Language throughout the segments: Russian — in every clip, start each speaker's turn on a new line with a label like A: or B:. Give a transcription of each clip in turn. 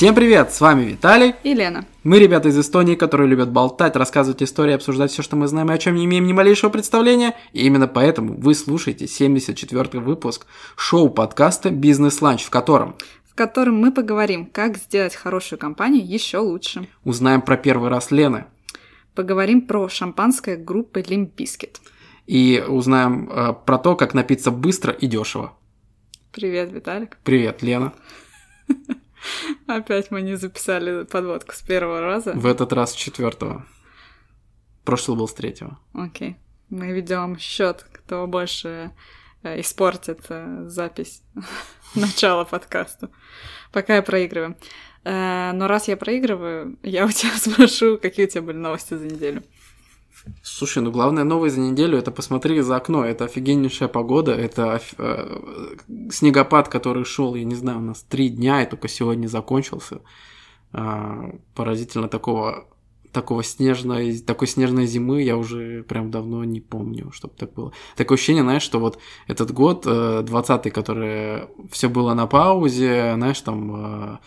A: Всем привет, с вами Виталий
B: и Лена.
A: Мы ребята из Эстонии, которые любят болтать, рассказывать истории, обсуждать все, что мы знаем и о чем не имеем ни малейшего представления. И именно поэтому вы слушаете 74-й выпуск шоу-подкаста «Бизнес-ланч», в котором
B: в котором мы поговорим, как сделать хорошую компанию еще лучше.
A: Узнаем про первый раз Лены.
B: Поговорим про шампанское группы Limp Bizkit.
A: И узнаем э, про то, как напиться быстро и дешево.
B: Привет, Виталик.
A: Привет, Лена.
B: Опять мы не записали подводку с первого раза.
A: В этот раз с четвертого. Прошлый был с третьего.
B: Окей. Мы ведем счет, кто больше э, испортит э, запись начала подкаста. Пока я проигрываю. Э, но раз я проигрываю, я у тебя спрошу, какие у тебя были новости за неделю.
A: Слушай, ну главная новость за неделю это посмотри за окно. Это офигеннейшая погода, это э, снегопад, который шел, я не знаю, у нас три дня и только сегодня закончился. Э, поразительно такого такого снежной, такой снежной зимы я уже прям давно не помню, чтобы так было. Такое ощущение, знаешь, что вот этот год, 20-й, э, который все было на паузе, знаешь, там э,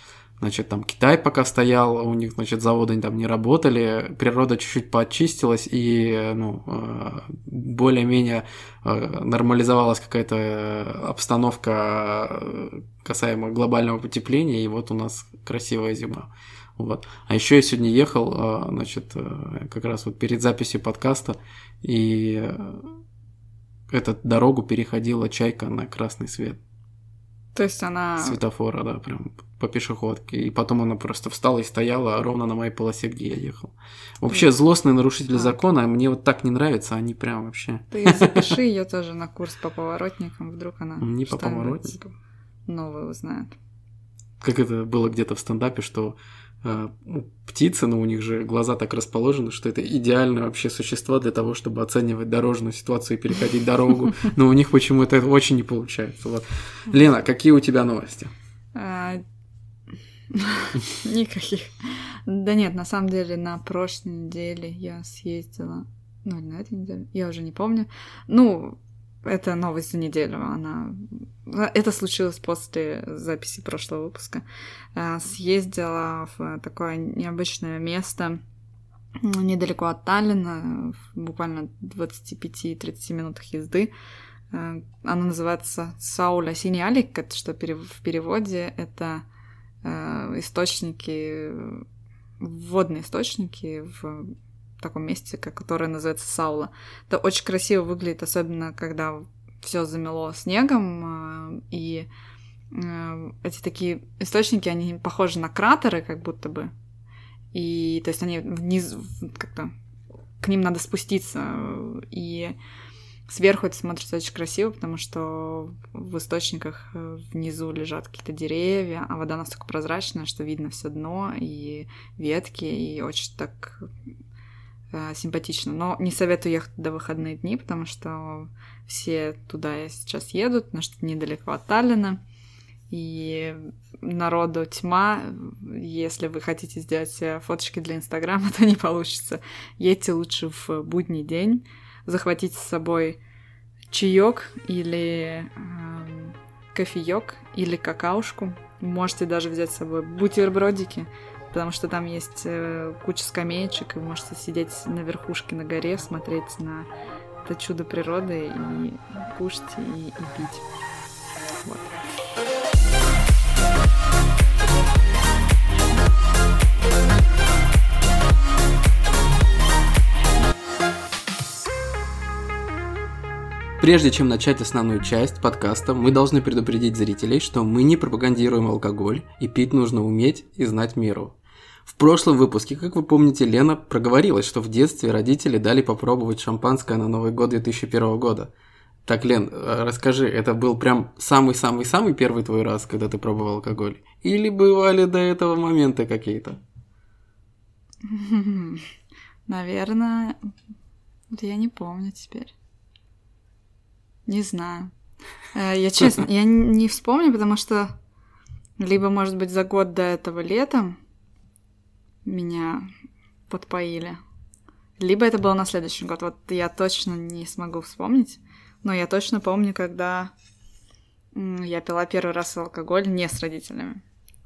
A: Значит, там Китай пока стоял, у них, значит, заводы там не работали, природа чуть-чуть поочистилась, и, ну, э, более-менее э, нормализовалась какая-то э, обстановка касаемо глобального потепления, и вот у нас красивая зима. Вот. А еще я сегодня ехал, значит, как раз вот перед записью подкаста, и эту дорогу переходила чайка на красный свет.
B: То есть она...
A: Светофора, да, прям по пешеходке. И потом она просто встала и стояла ровно на моей полосе, где я ехал. Вообще, злостные нарушители а. закона, мне вот так не нравится, они прям вообще...
B: Ты запиши ее тоже на курс по поворотникам, вдруг она...
A: Не по поворотникам.
B: Новое узнает.
A: Как это было где-то в стендапе, что э, птицы, но ну, у них же глаза так расположены, что это идеальное вообще существо для того, чтобы оценивать дорожную ситуацию и переходить дорогу. Но у них почему-то это очень не получается. Вот. Лена, какие у тебя новости?
B: Никаких. Да нет, на самом деле на прошлой неделе я съездила. Ну, на этой неделе, я уже не помню. Ну, это новость за неделю. Она... Это случилось после записи прошлого выпуска. А, съездила в такое необычное место недалеко от Таллина, буквально 25-30 минутах езды. А, оно называется Сауля Синиалик, что в переводе это Э, источники, водные источники в таком месте, которое называется Саула. Это очень красиво выглядит, особенно когда все замело снегом, э, и э, эти такие источники, они похожи на кратеры, как будто бы. И то есть они вниз, как-то к ним надо спуститься. И Сверху это смотрится очень красиво, потому что в источниках э, внизу лежат какие-то деревья, а вода настолько прозрачная, что видно все дно и ветки, и очень так э, симпатично. Но не советую ехать до выходные дни, потому что все туда сейчас едут, потому что недалеко от Таллина. И народу тьма. Если вы хотите сделать фоточки для Инстаграма, то не получится. Едьте лучше в будний день захватить с собой чаек или э, кофеек или какаушку. Можете даже взять с собой бутербродики, потому что там есть э, куча скамеечек, и вы можете сидеть на верхушке на горе, смотреть на это чудо природы и кушать и, и пить. Вот.
A: Прежде чем начать основную часть подкаста, мы должны предупредить зрителей, что мы не пропагандируем алкоголь, и пить нужно уметь и знать меру. В прошлом выпуске, как вы помните, Лена проговорилась, что в детстве родители дали попробовать шампанское на Новый год 2001 года. Так, Лен, э, расскажи, это был прям самый-самый-самый первый твой раз, когда ты пробовал алкоголь? Или бывали до этого моменты какие-то?
B: Наверное, я не помню теперь. Не знаю. Э, я честно, я не вспомню, потому что либо, может быть, за год до этого летом меня подпоили, либо это было на следующий год. Вот я точно не смогу вспомнить, но я точно помню, когда я пила первый раз алкоголь не с родителями.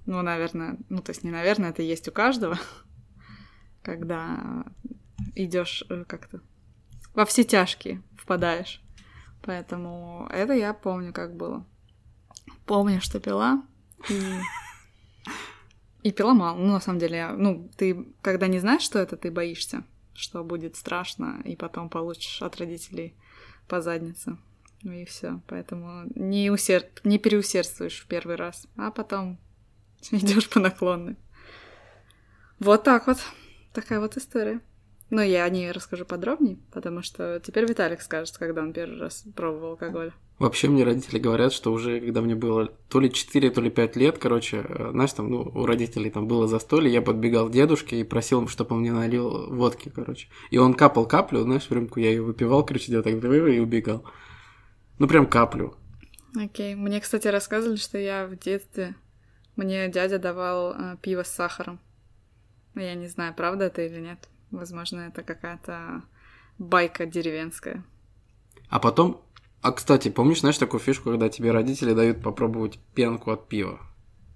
B: Ну, наверное, ну, то есть не наверное, это есть у каждого, когда идешь э, как-то во все тяжкие впадаешь. Поэтому это я помню, как было. Помню, что пила, и, и пила мало. Ну, на самом деле, я, ну, ты, когда не знаешь, что это, ты боишься, что будет страшно, и потом получишь от родителей по заднице. Ну и все. Поэтому не, усер... не переусердствуешь в первый раз, а потом идешь по наклонной. Вот так вот. Такая вот история. Но я о ней расскажу подробнее, потому что теперь Виталик скажет, когда он первый раз пробовал алкоголь.
A: Вообще мне родители говорят, что уже когда мне было то ли 4, то ли 5 лет, короче, э, знаешь, там, ну, у родителей там было застолье, я подбегал к дедушке и просил, чтобы он мне налил водки, короче. И он капал каплю, знаешь, в рюмку, я ее выпивал, короче, делал так, и убегал. Ну, прям каплю.
B: Окей. Okay. Мне, кстати, рассказывали, что я в детстве... Мне дядя давал э, пиво с сахаром. Но я не знаю, правда это или нет. Возможно, это какая-то байка деревенская.
A: А потом... А, кстати, помнишь, знаешь, такую фишку, когда тебе родители дают попробовать пенку от пива?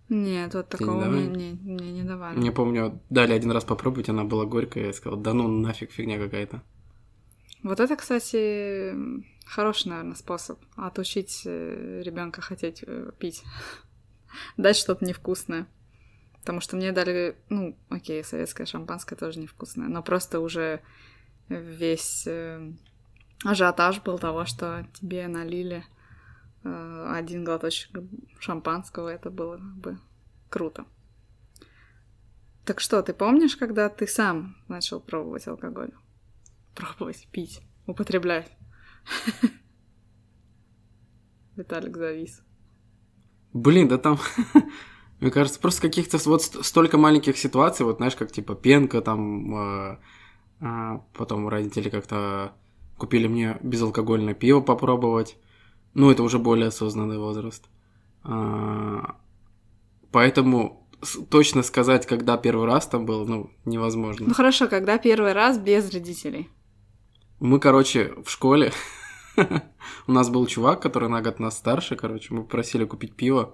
B: Нет, вот такого мне, мне, мне не давали.
A: Мне помню, дали один раз попробовать, она была горькая, я сказал, да ну нафиг, фигня какая-то.
B: Вот это, кстати, хороший, наверное, способ отучить э, ребенка хотеть э, пить. Дать что-то невкусное. Потому что мне дали, ну, окей, советское шампанское тоже невкусное, но просто уже весь э, ажиотаж был того, что тебе налили э, один глоточек шампанского, это было бы круто. Так что, ты помнишь, когда ты сам начал пробовать алкоголь? Пробовать, пить, употреблять? Виталик завис.
A: Блин, да там Мне кажется, просто каких-то вот столько маленьких ситуаций, вот знаешь, как типа пенка, там, э, э, потом родители как-то купили мне безалкогольное пиво попробовать. Ну, это уже более осознанный возраст. А, поэтому точно сказать, когда первый раз там был, ну, невозможно.
B: Ну хорошо, когда первый раз без родителей?
A: Мы, короче, в школе. У нас был чувак, который на год нас старше, короче, мы просили купить пиво,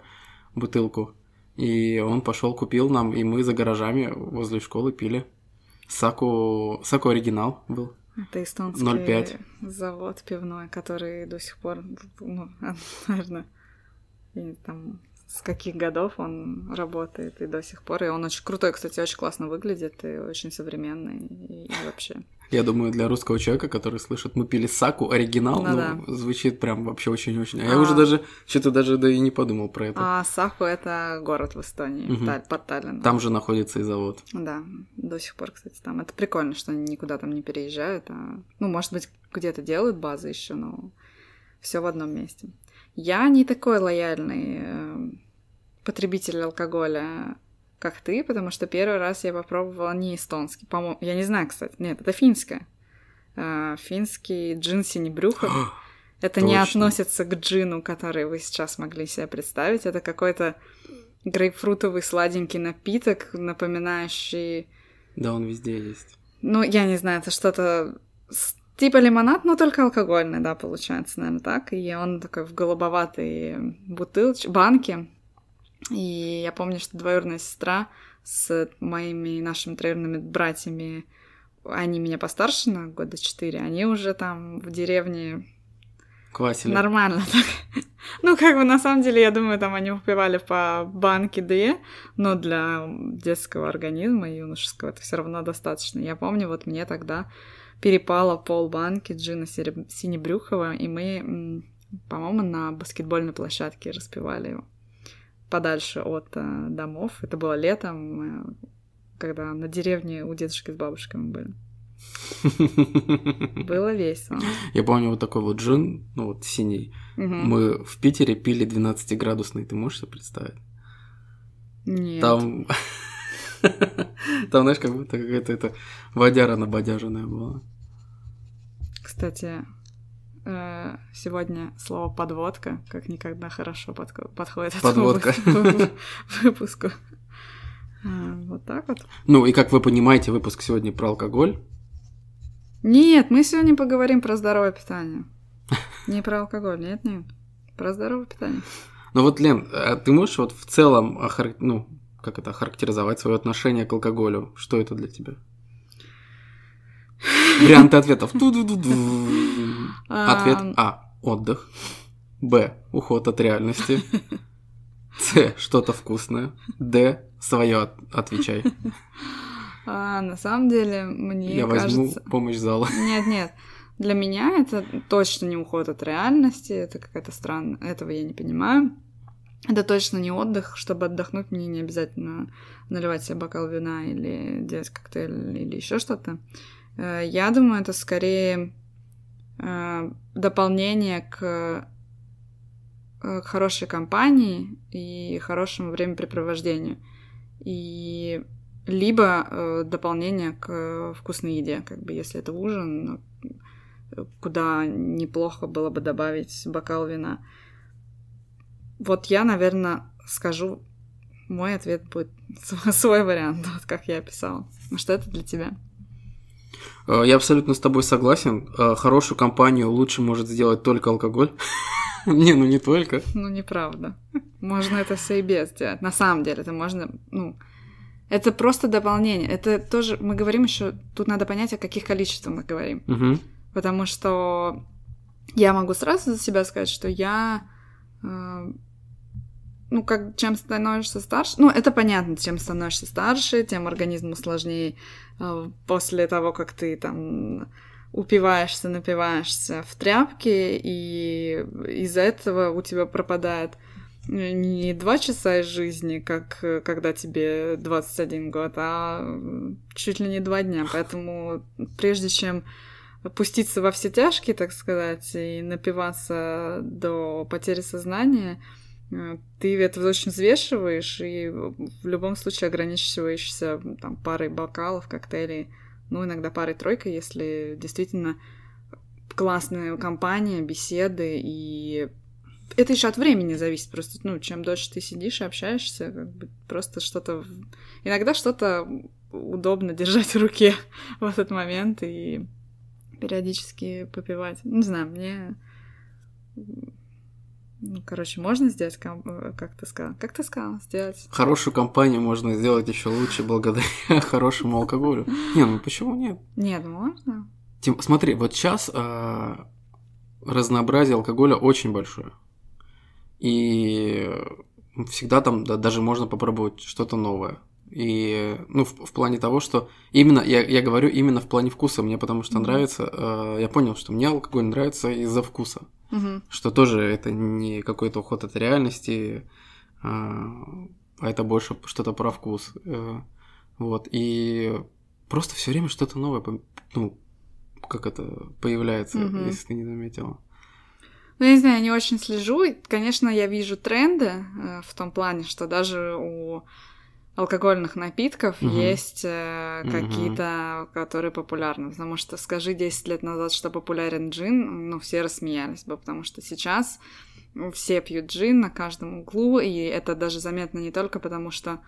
A: бутылку. И он пошел, купил нам, и мы за гаражами возле школы пили. Саку, Саку оригинал был.
B: Это эстонский 0,5. завод пивной, который до сих пор, ну, наверное, там с каких годов он работает и до сих пор. И он очень крутой, кстати, очень классно выглядит и очень современный и, и вообще.
A: Я думаю, для русского человека, который слышит «Мы пили саку», оригинал, ну, ну да. звучит прям вообще очень-очень. А, а я уже даже, что-то даже да и не подумал про это.
B: А Саку — это город в Эстонии, угу. под Таллином.
A: Там же находится и завод.
B: Да, до сих пор, кстати, там. Это прикольно, что они никуда там не переезжают. А... Ну, может быть, где-то делают базы еще, но все в одном месте. Я не такой лояльный э, потребитель алкоголя как ты, потому что первый раз я попробовала не эстонский, по-моему, я не знаю, кстати, нет, это финское. А, финский джин синебрюхов. это не относится к джину, который вы сейчас могли себе представить. Это какой-то грейпфрутовый сладенький напиток, напоминающий...
A: Да, он везде есть.
B: Ну, я не знаю, это что-то типа лимонад, но только алкогольный, да, получается, наверное, так. И он такой в голубоватой бутылочке, банке. И я помню, что двоюродная сестра с моими нашими троюродными братьями, они меня постарше на года четыре, они уже там в деревне
A: Квасили.
B: Нормально так. Ну, как бы, на самом деле, я думаю, там они выпивали по банке две, но для детского организма юношеского это все равно достаточно. Я помню, вот мне тогда перепало пол банки джина синебрюхова, и мы, по-моему, на баскетбольной площадке распивали его подальше от э, домов. Это было летом, когда на деревне у дедушки с бабушками были. Было весело.
A: Я помню вот такой вот джин, ну вот синий. Угу. Мы в Питере пили 12-градусный, ты можешь себе представить?
B: Нет.
A: Там... Там, знаешь, как будто какая-то это водяра набодяженная была.
B: Кстати, сегодня слово подводка как никогда хорошо подходит
A: подводка.
B: этому выпуску. А, вот так вот.
A: Ну и как вы понимаете, выпуск сегодня про алкоголь.
B: Нет, мы сегодня поговорим про здоровое питание. Не про алкоголь, нет, нет. Про здоровое питание.
A: Ну вот, Лен, а ты можешь вот в целом ну, как это, характеризовать свое отношение к алкоголю? Что это для тебя? Варианты ответов. Ответ А. Отдых. Б. Уход от реальности. С. Что-то вкусное. Д. Свое отвечай.
B: А, на самом деле, мне
A: Я
B: кажется...
A: возьму помощь зала.
B: Нет, нет. Для меня это точно не уход от реальности, это какая-то странная, этого я не понимаю. Это точно не отдых, чтобы отдохнуть, мне не обязательно наливать себе бокал вина или делать коктейль или еще что-то. Э, я думаю, это скорее э, дополнение к, э, к хорошей компании и хорошему времяпрепровождению. И либо дополнение к вкусной еде, как бы если это ужин, куда неплохо было бы добавить бокал вина. Вот я, наверное, скажу, мой ответ будет свой вариант, вот как я описала. Что это для тебя?
A: Э, я абсолютно с тобой согласен. Э, хорошую компанию лучше может сделать только алкоголь. Не, ну не только.
B: Ну, неправда. Можно это все и без сделать. На самом деле, это можно, ну, это просто дополнение. Это тоже, мы говорим еще, тут надо понять, о каких количествах мы говорим.
A: Угу.
B: Потому что я могу сразу за себя сказать, что я э, ну, как чем становишься старше, ну, это понятно, чем становишься старше, тем организму сложнее э, после того, как ты там упиваешься, напиваешься в тряпке, и из-за этого у тебя пропадает не два часа из жизни, как когда тебе 21 год, а чуть ли не два дня. Поэтому прежде чем пуститься во все тяжкие, так сказать, и напиваться до потери сознания, Э, ты это очень взвешиваешь и в любом случае ограничиваешься там, парой бокалов, коктейлей, ну, иногда парой-тройкой, если действительно классная компания, беседы, и это еще от времени зависит просто, ну, чем дольше ты сидишь и общаешься, как бы просто что-то... Иногда что-то удобно держать в руке в этот момент и периодически попивать. Не знаю, мне ну, короче, можно сделать, э, как ты сказал? Как ты сказал, сделать?
A: Хорошую компанию можно сделать еще лучше благодаря хорошему алкоголю. Не, ну почему нет?
B: Нет, можно.
A: Тим, смотри, вот сейчас э, разнообразие алкоголя очень большое. И всегда там да, даже можно попробовать что-то новое. И, ну, в, в плане того, что именно, я, я говорю именно в плане вкуса, мне потому что mm-hmm. нравится, э, я понял, что мне алкоголь нравится из-за вкуса.
B: Mm-hmm.
A: Что тоже это не какой-то уход от реальности, а, а это больше что-то про вкус. Э, вот, и просто все время что-то новое, ну, как это появляется, mm-hmm. если ты не заметила.
B: Ну, я не знаю, я не очень слежу. Конечно, я вижу тренды э, в том плане, что даже у алкогольных напитков угу. есть э, какие-то, угу. которые популярны. Потому что скажи 10 лет назад, что популярен джин, ну, все рассмеялись бы, потому что сейчас все пьют джин на каждом углу, и это даже заметно не только потому, что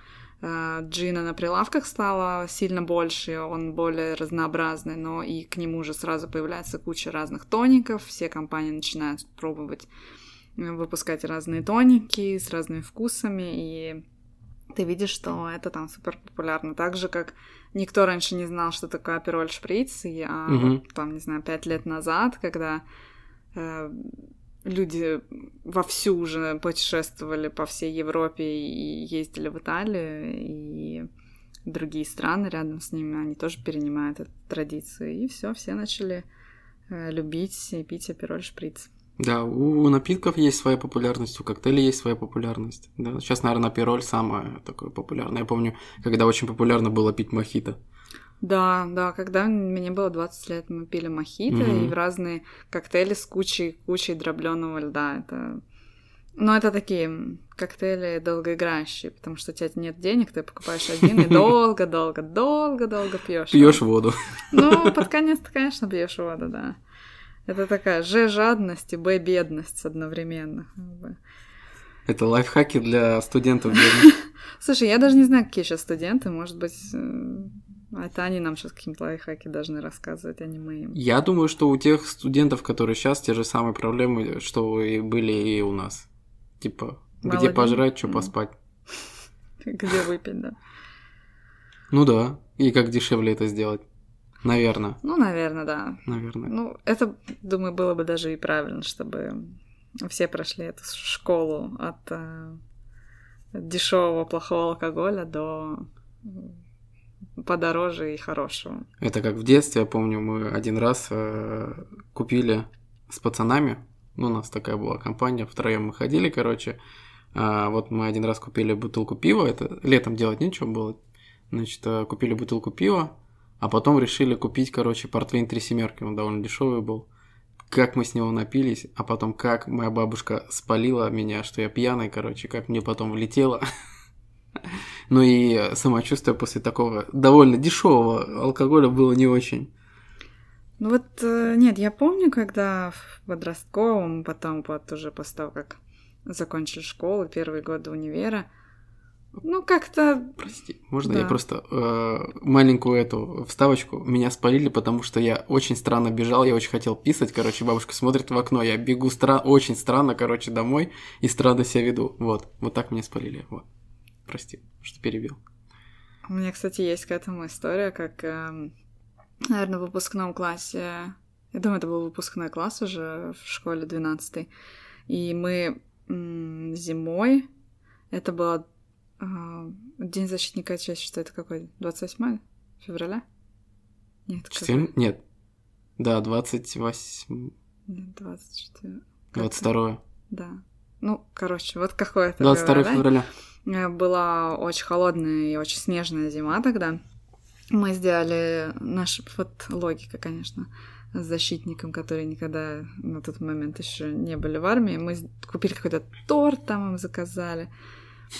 B: э, джина на прилавках стало сильно больше, он более разнообразный, но и к нему уже сразу появляется куча разных тоников, все компании начинают пробовать э, выпускать разные тоники с разными вкусами, и ты видишь, что это там супер популярно. Так же, как никто раньше не знал, что такое апероль шприц, и а, угу. вот, там, не знаю, пять лет назад, когда э, люди вовсю уже путешествовали по всей Европе и ездили в Италию, и другие страны рядом с ними, они тоже перенимают эту традицию. И все, все начали э, любить и пить апероль шприц.
A: Да, у напитков есть своя популярность, у коктейлей есть своя популярность. Да, сейчас, наверное, пироль самое такое популярное. Я помню, когда очень популярно было пить мохито.
B: Да, да, когда мне было 20 лет, мы пили мохито mm-hmm. и в разные коктейли с кучей, кучей дробленого льда. Это... Но это такие коктейли долгоиграющие, потому что у тебя нет денег, ты покупаешь один и долго, долго, долго, долго пьешь.
A: Пьешь воду.
B: Ну, под конец ты, конечно, пьешь воду, да. Это такая Ж жадность и Б бедность одновременно.
A: Это лайфхаки для студентов бедных.
B: Слушай, я даже не знаю, какие сейчас студенты. Может быть, э, это они нам сейчас какие-то лайфхаки должны рассказывать, а не мы им.
A: Я думаю, что у тех студентов, которые сейчас, те же самые проблемы, что и были и у нас. Типа, Молодец. где пожрать, что поспать.
B: где выпить, да.
A: Ну да, и как дешевле это сделать? Наверное.
B: Ну, наверное, да.
A: Наверное.
B: Ну, это, думаю, было бы даже и правильно, чтобы все прошли эту школу от э, дешевого плохого алкоголя до подороже и хорошего.
A: Это как в детстве, я помню, мы один раз э, купили с пацанами, ну, у нас такая была компания, втроем мы ходили, короче, а, вот мы один раз купили бутылку пива, это летом делать нечего было, значит, э, купили бутылку пива, а потом решили купить, короче, портвейн три семерки, он довольно дешевый был. Как мы с него напились, а потом как моя бабушка спалила меня, что я пьяный, короче, как мне потом влетело. Ну и самочувствие после такого довольно дешевого алкоголя было не очень.
B: Ну вот, э, нет, я помню, когда в подростковом, потом вот уже после того, как закончили школу, первые годы универа, ну, как-то...
A: Прости, можно да. я просто э, маленькую эту вставочку? Меня спалили, потому что я очень странно бежал, я очень хотел писать, короче, бабушка смотрит в окно, я бегу стра... очень странно, короче, домой и странно себя веду. Вот, вот так меня спалили, вот. Прости, что перебил.
B: У меня, кстати, есть к этому история, как, э, наверное, в выпускном классе... Я думаю, это был выпускной класс уже в школе 12 И мы м- зимой... Это было День защитника Отечества. Это какой? 28 февраля?
A: Нет, 4... Какой? Нет. Да, 28...
B: Нет, 24...
A: 22
B: Да. Ну, короче, вот какое-то...
A: 22 февраля.
B: Э, была очень холодная и очень снежная зима тогда. Мы сделали наш вот логика, конечно, с защитником, которые никогда на тот момент еще не были в армии. Мы купили какой-то торт, там им заказали.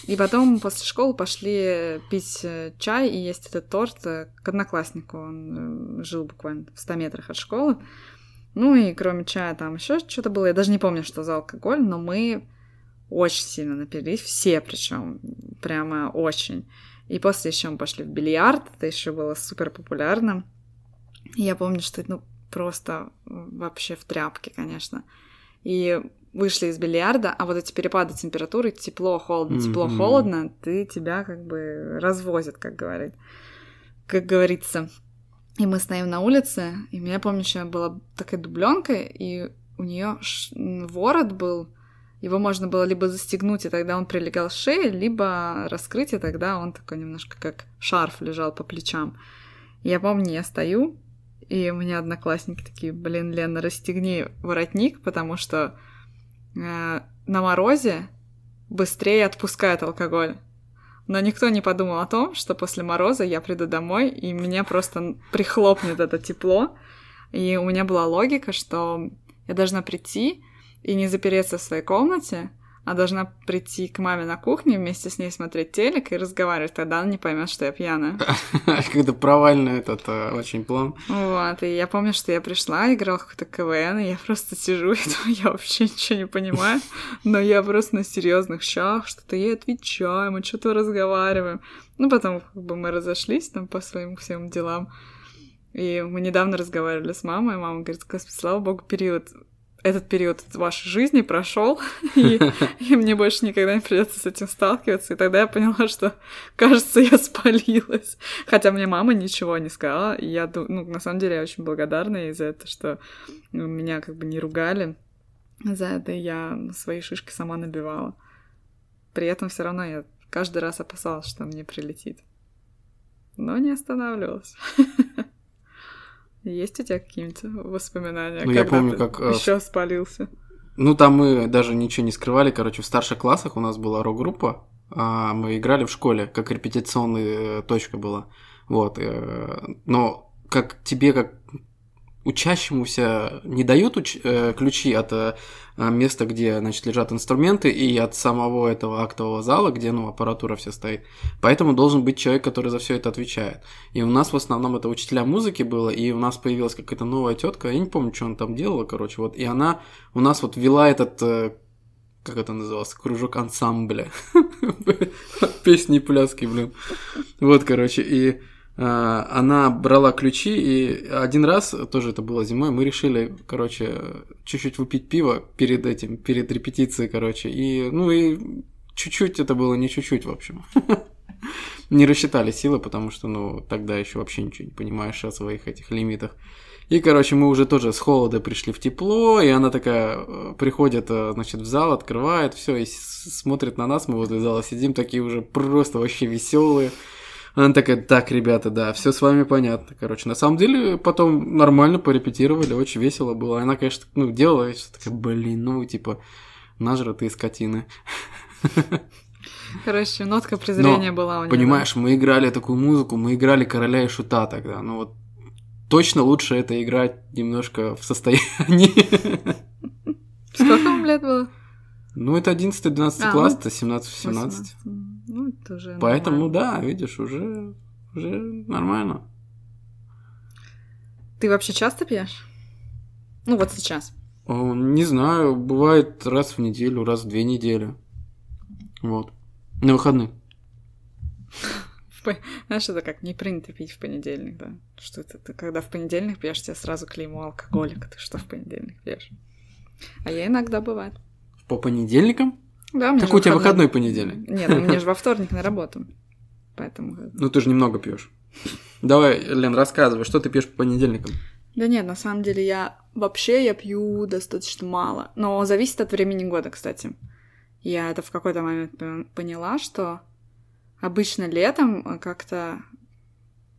B: И потом после школы пошли пить э, чай и есть этот торт э, к однокласснику. Он жил буквально в 100 метрах от школы. Ну и кроме чая там еще что-то было. Я даже не помню, что за алкоголь, но мы очень сильно напились, все причем, прямо очень. И после еще мы пошли в бильярд, это еще было супер популярно. И я помню, что ну просто вообще в тряпке, конечно. И вышли из бильярда, а вот эти перепады температуры, тепло, холодно, тепло, холодно, ты тебя как бы развозят, как говорит, как говорится. И мы стоим на улице, и меня помню, что я была такая дубленка, и у нее ворот был его можно было либо застегнуть, и тогда он прилегал к шее, либо раскрыть, и тогда он такой немножко как шарф лежал по плечам. я помню, я стою, и у меня одноклассники такие, блин, Лена, расстегни воротник, потому что на морозе быстрее отпускает алкоголь. Но никто не подумал о том, что после мороза я приду домой, и меня просто прихлопнет это тепло. И у меня была логика, что я должна прийти, и не запереться в своей комнате, а должна прийти к маме на кухню, вместе с ней смотреть телек и разговаривать, тогда она не поймет, что я пьяная.
A: Когда провальный этот э, очень план.
B: Вот, и я помню, что я пришла, играла какой-то КВН, и я просто сижу, и думаю, я вообще ничего не понимаю, но я просто на серьезных щах, что-то ей отвечаю, мы что-то разговариваем. Ну, потом как бы мы разошлись там по своим всем делам, и мы недавно разговаривали с мамой, и мама говорит, Господи, слава богу, период этот период вашей жизни прошел, и, и мне больше никогда не придется с этим сталкиваться. И тогда я поняла, что, кажется, я спалилась. Хотя мне мама ничего не сказала. И я, ну, на самом деле, я очень благодарна ей за это, что меня как бы не ругали. За это я свои шишки сама набивала. При этом все равно я каждый раз опасалась, что мне прилетит. Но не останавливалась. Есть у тебя какие-нибудь воспоминания?
A: Ну, я помню, как...
B: Э, Еще спалился.
A: Ну, там мы даже ничего не скрывали. Короче, в старших классах у нас была рок-группа. А мы играли в школе, как репетиционная точка была. Вот. Э, но как тебе, как учащемуся не дают уч- э, ключи от э, места, где, значит, лежат инструменты, и от самого этого актового зала, где, ну, аппаратура вся стоит. Поэтому должен быть человек, который за все это отвечает. И у нас в основном это учителя музыки было, и у нас появилась какая-то новая тетка, я не помню, что она там делала, короче, вот, и она у нас вот вела этот э, как это называлось, кружок ансамбля. Песни и пляски, блин. Вот, короче, и она брала ключи, и один раз, тоже это было зимой, мы решили, короче, чуть-чуть выпить пиво перед этим, перед репетицией, короче, и, ну и чуть-чуть это было, не чуть-чуть, в общем. не рассчитали силы, потому что, ну, тогда еще вообще ничего не понимаешь о своих этих лимитах. И, короче, мы уже тоже с холода пришли в тепло, и она такая э, приходит, э, значит, в зал, открывает все и смотрит на нас, мы возле зала сидим, такие уже просто вообще веселые. Она такая, так, ребята, да, все с вами понятно. Короче, на самом деле, потом нормально порепетировали, очень весело было. Она, конечно, ну, делала, что такая, блин, ну, типа, нажратые скотины.
B: Короче, нотка презрения Но, была у нее.
A: Понимаешь, да? мы играли такую музыку, мы играли короля и шута тогда. Ну вот точно лучше это играть немножко в состоянии.
B: Сколько вам лет было?
A: Ну, это 11-12 а, класс, ну, это 17-17.
B: Это уже
A: Поэтому, нормально. да, видишь, уже, уже нормально.
B: Ты вообще часто пьешь? Ну, вот сейчас.
A: Не знаю, бывает раз в неделю, раз в две недели. Вот. На выходные.
B: Знаешь, это как не принято пить в понедельник, да? Что это? Ты когда в понедельник пьешь, тебе сразу клеймо алкоголика. Ты что в понедельник пьешь? А я иногда бывает.
A: По понедельникам?
B: Да, мне
A: Так у тебя выходной понедельник?
B: Нет, у меня же во вторник на работу. Поэтому...
A: Ну ты же немного пьешь. Давай, Лен, рассказывай, что ты пьешь по понедельникам?
B: Да нет, на самом деле я вообще я пью достаточно мало. Но зависит от времени года, кстати. Я это в какой-то момент поняла, что обычно летом как-то,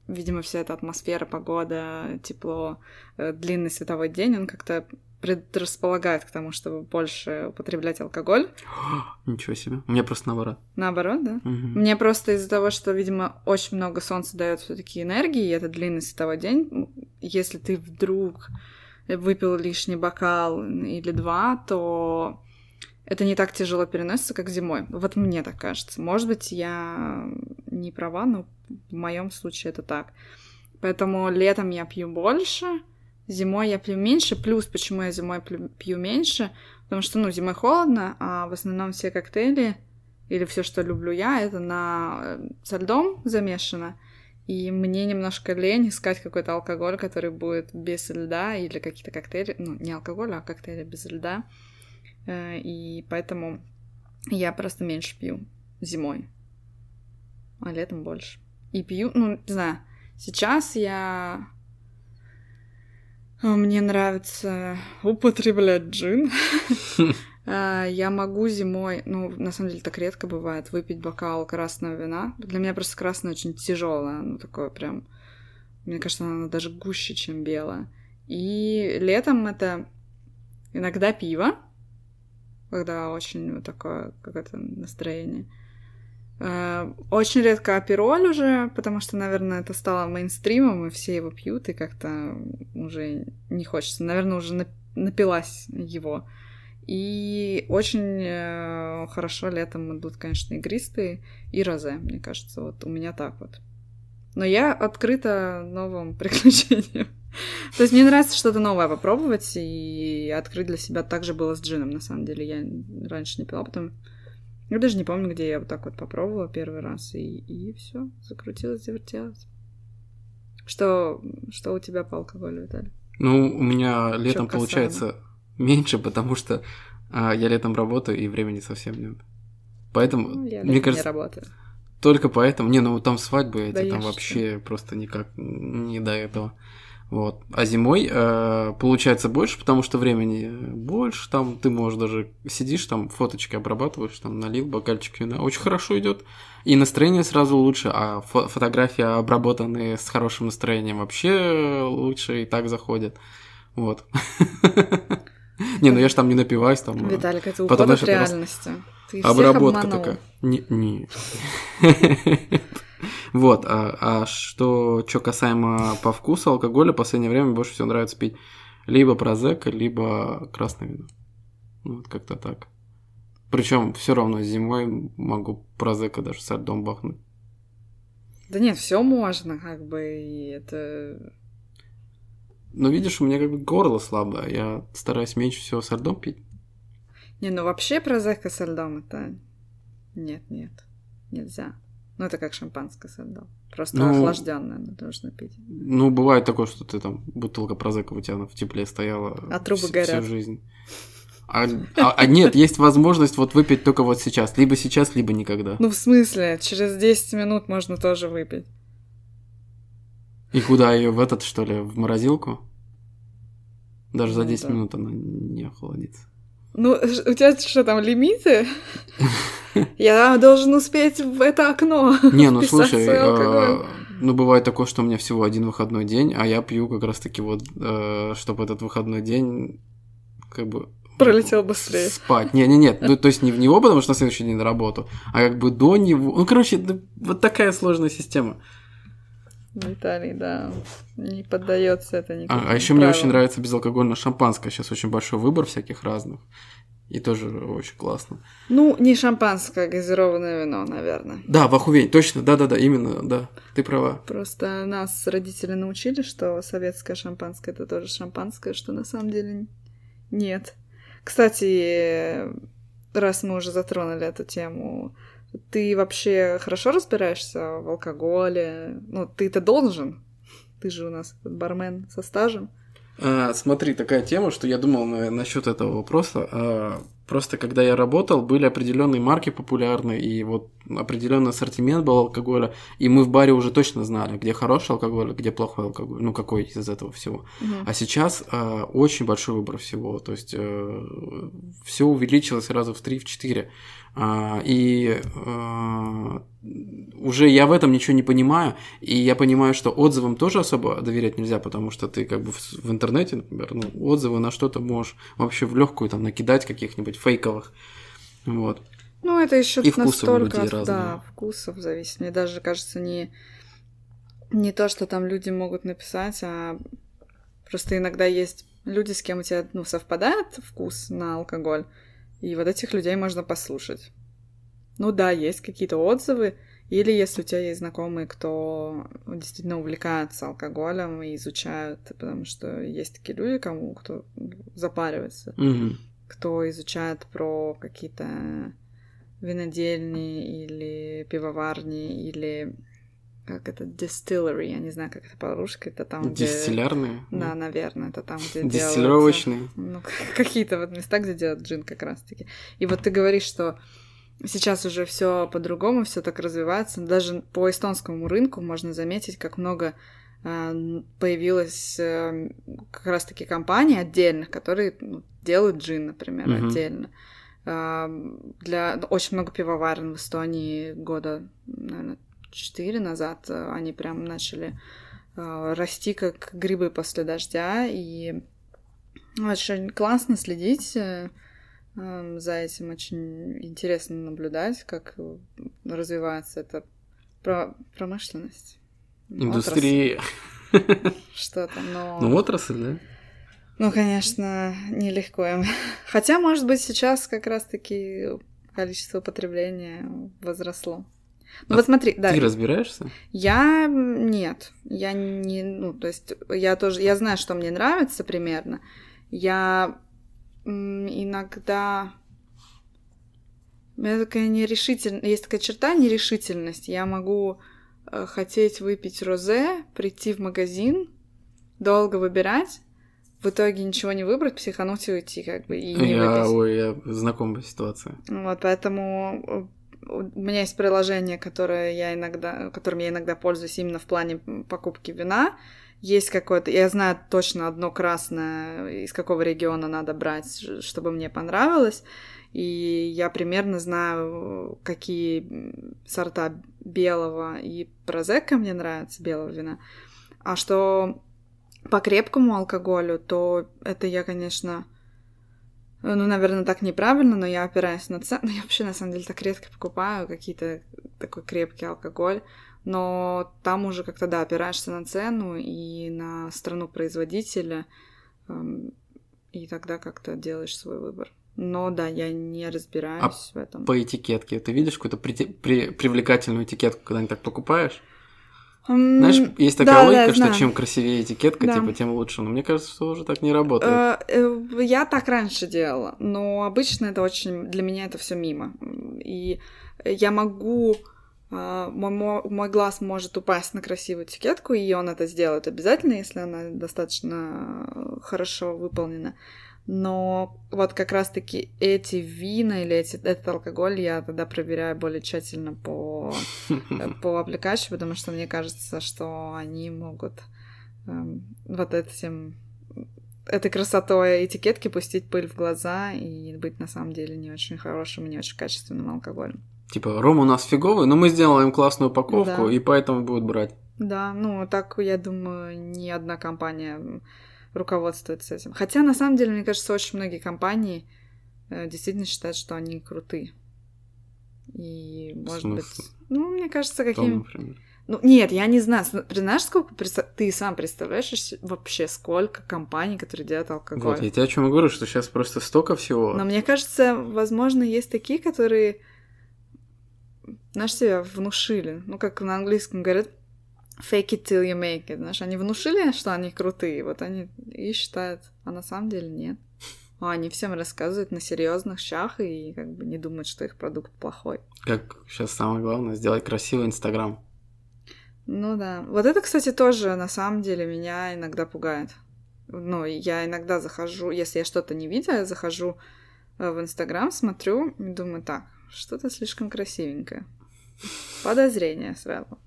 B: видимо, вся эта атмосфера, погода, тепло, э, длинный световой день, он как-то предрасполагает к тому, чтобы больше употреблять алкоголь.
A: Ничего себе. У меня просто наоборот.
B: Наоборот, да?
A: Угу.
B: Мне просто из-за того, что, видимо, очень много солнца дает все-таки энергии, и это длинный световой день, если ты вдруг выпил лишний бокал или два, то это не так тяжело переносится, как зимой. Вот мне так кажется. Может быть, я не права, но в моем случае это так. Поэтому летом я пью больше, зимой я пью меньше. Плюс, почему я зимой пью меньше, потому что, ну, зимой холодно, а в основном все коктейли или все, что люблю я, это на э, со льдом замешано. И мне немножко лень искать какой-то алкоголь, который будет без льда, или какие-то коктейли, ну, не алкоголь, а коктейли без льда. Э, и поэтому я просто меньше пью зимой, а летом больше. И пью, ну, не знаю, сейчас я... Мне нравится употреблять джин. Э, я могу зимой, ну, на самом деле так редко бывает, выпить бокал красного вина. Для меня просто красное очень тяжелое, ну, такое прям... Мне кажется, оно даже гуще, чем белое. И летом это иногда пиво, когда очень вот такое какое-то настроение. Э, очень редко апероль уже, потому что, наверное, это стало мейнстримом, и все его пьют, и как-то уже не хочется. Наверное, уже напилась его. И очень э, хорошо летом идут, конечно, игристые и розе, мне кажется. Вот у меня так вот. Но я открыта новым приключениям. То есть мне нравится что-то новое попробовать и открыть для себя. Так же было с джином, на самом деле. Я раньше не пила, потом... Я даже не помню, где я вот так вот попробовала первый раз, и, и все, закрутилось, завертелось. Что, что у тебя по алкоголю, Виталий?
A: Ну, у меня летом Чё получается меньше, потому что а, я летом работаю, и времени совсем нет. Поэтому,
B: ну, я
A: мне кажется,
B: не работаю.
A: только поэтому, не, ну там свадьбы эти, да там вообще что? просто никак не до этого. Вот. А зимой э, получается больше, потому что времени больше, там ты можешь даже сидишь, там фоточки обрабатываешь, там налил бокальчик вина. Очень хорошо идет. И настроение сразу лучше, а фо- фотографии, обработанные с хорошим настроением, вообще лучше и так заходят. Вот. Не, ну я же там не напиваюсь, там.
B: Э, Виталик, это уход от реальности.
A: Обработка такая. Не, не. Вот, а, а что, что касаемо по вкусу алкоголя, в последнее время больше всего нравится пить либо прозека, либо красное вино. Ну, вот как-то так. Причем все равно зимой могу прозека даже с льдом бахнуть.
B: Да нет, все можно, как бы, и это...
A: Ну, видишь, у меня как бы горло слабое, я стараюсь меньше всего с льдом пить.
B: Не, ну вообще прозека со льдом это... Нет, нет, нельзя. Ну, это как шампанское создал. Просто ну, охлажденное нужно пить.
A: Ну, бывает такое, что ты там бутылка прозека у тебя в тепле стояла
B: а трубы всю, горят.
A: всю жизнь. А, а, а нет, есть возможность вот выпить только вот сейчас. Либо сейчас, либо никогда.
B: Ну, в смысле? Через 10 минут можно тоже выпить.
A: И куда ее в этот, что ли, в морозилку? Даже за
B: Ну
A: 10
B: да.
A: минут она не охладится.
B: Ну, у тебя что там, лимиты? Я должен успеть в это окно.
A: Не, ну слушай, э, ну бывает такое, что у меня всего один выходной день, а я пью как раз-таки вот, чтобы этот выходной день как бы
B: Пролетел быстрее.
A: Спать. Не, не, нет. Ну, то есть не в него, потому что на следующий день на работу, а как бы до него. Ну, короче, вот такая сложная система.
B: Виталий, да, не поддается это никаким
A: А, а еще мне очень нравится безалкогольное шампанское. Сейчас очень большой выбор всяких разных. И тоже очень классно.
B: Ну, не шампанское, а газированное вино, наверное.
A: Да, Вахувей, точно, да-да-да, именно, да, ты права.
B: Просто нас родители научили, что советское шампанское это тоже шампанское, что на самом деле нет. Кстати, раз мы уже затронули эту тему, ты вообще хорошо разбираешься в алкоголе? Ну, ты-то должен. Ты же у нас бармен со стажем.
A: А, смотри, такая тема, что я думал на, насчет этого вопроса. А, просто когда я работал, были определенные марки популярны, и вот определенный ассортимент был алкоголя, и мы в баре уже точно знали, где хороший алкоголь, а где плохой алкоголь, ну какой из этого всего.
B: Мгм.
A: А сейчас а, очень большой выбор всего, то есть все увеличилось раза в 3-4. А, и а, уже я в этом ничего не понимаю, и я понимаю, что отзывам тоже особо доверять нельзя, потому что ты как бы в, в интернете, например, ну, отзывы на что-то можешь вообще в легкую там накидать каких-нибудь фейковых. Вот.
B: Ну, это еще
A: И
B: настолько,
A: людей
B: да, вкусов зависит. Мне даже кажется, не, не то, что там люди могут написать, а просто иногда есть люди, с кем у тебя ну, совпадает вкус на алкоголь, и вот этих людей можно послушать. Ну да, есть какие-то отзывы, или если у тебя есть знакомые, кто действительно увлекается алкоголем и изучают, потому что есть такие люди, кому кто запаривается
A: Мгм.
B: кто изучает про какие-то винодельни или пивоварни или как это distillery, я не знаю, как это по-русски, это там, где...
A: Дистиллярные.
B: Да, наверное, это там, где
A: Дистиллировочные.
B: делается- Ну, какие-то вот места, где делают джин как раз-таки. И вот ты говоришь, что сейчас уже все по-другому, все так развивается. Даже по эстонскому рынку можно заметить, как много э, появилось э, как раз-таки компаний отдельных, которые ну, делают джин, например,
A: Мгм.
B: отдельно. Э, Для ну, очень много пивоварен в Эстонии года, наверное, четыре назад э, они прям начали э, расти как грибы после дождя, и очень классно следить э, эм, за этим, очень интересно наблюдать, как развивается эта про- промышленность.
A: Индустрия.
B: Отрасль, Что-то, но...
A: Ну, отрасль, да?
B: Ну, конечно, нелегко им. Хотя, может быть, сейчас как раз-таки количество потребления возросло. Ну
A: А
B: вот смотри, да,
A: Ты разбираешься?
B: я нет, я не, ну, то есть я тоже, я знаю, что мне нравится примерно. Я иногда у меня такая нерешительность, есть такая черта нерешительность. Я могу э, хотеть выпить розе, прийти в магазин, долго выбирать, в итоге ничего не выбрать, психануть и уйти, как бы, и не
A: Я,
B: выпить.
A: ой, я знакома ситуация.
B: Вот, поэтому э, у меня есть приложение, которое я иногда, которым я иногда пользуюсь именно в плане покупки вина. Есть какое-то, я знаю точно одно красное, из какого региона надо брать, чтобы мне понравилось. И я примерно знаю, какие сорта белого и прозека мне нравятся, белого вина. А что по крепкому алкоголю, то это я, конечно, ну, наверное, так неправильно, но я опираюсь на цену. Я вообще, на самом деле, так редко покупаю какие-то такой крепкий алкоголь. Но там уже как-то, да, опираешься на цену и на страну производителя, эм, и тогда как-то делаешь свой выбор. Но да, я не разбираюсь в этом.
A: По этикетке. Ты видишь какую-то прите- при- привлекательную этикетку, когда-нибудь так покупаешь? Знаешь, есть
B: да,
A: такая
B: да,
A: логика, что
B: знаю.
A: чем красивее этикетка,
B: Да.
A: типа, тем лучше. Но мне кажется, что уже так не работает.
B: Э, э, Я так раньше делала, но обычно это очень... Для меня это все мимо. И я могу... э, Мой, мо- мой глаз может упасть на красивую этикетку, и он это сделает обязательно, если она достаточно хорошо выполнена. Но вот как раз-таки эти вина или эти, этот алкоголь я тогда проверяю более тщательно по, по аппликации, потому что мне кажется, что они могут эм, вот этим этой красотой этикетки пустить пыль в глаза и быть на самом деле не очень хорошим и не очень качественным алкоголем.
A: Типа, ром у нас фиговый, но мы сделаем классную упаковку, да. и поэтому будут брать.
B: Да, ну так, я думаю, ни одна компания руководствуется этим. Хотя, на самом деле, мне кажется, очень многие компании э, действительно считают, что они крутые. И, может быть, ну, мне кажется, каким... Ну, нет, я не знаю. Знаешь, сколько ты сам представляешь вообще, сколько компаний, которые делают алкоголь?
A: Вот, я тебе о чем говорю, что сейчас просто столько всего.
B: Но мне кажется, возможно, есть такие, которые, знаешь, себя внушили. Ну, как на английском говорят, fake it till you make it. Знаешь, они внушили, что они крутые, вот они и считают, а на самом деле нет. А они всем рассказывают на серьезных щах и как бы не думают, что их продукт плохой.
A: Как сейчас самое главное, сделать красивый Инстаграм.
B: Ну да. Вот это, кстати, тоже на самом деле меня иногда пугает. Ну, я иногда захожу, если я что-то не видела, я захожу э, в Инстаграм, смотрю и думаю, так, что-то слишком красивенькое. Подозрение сразу.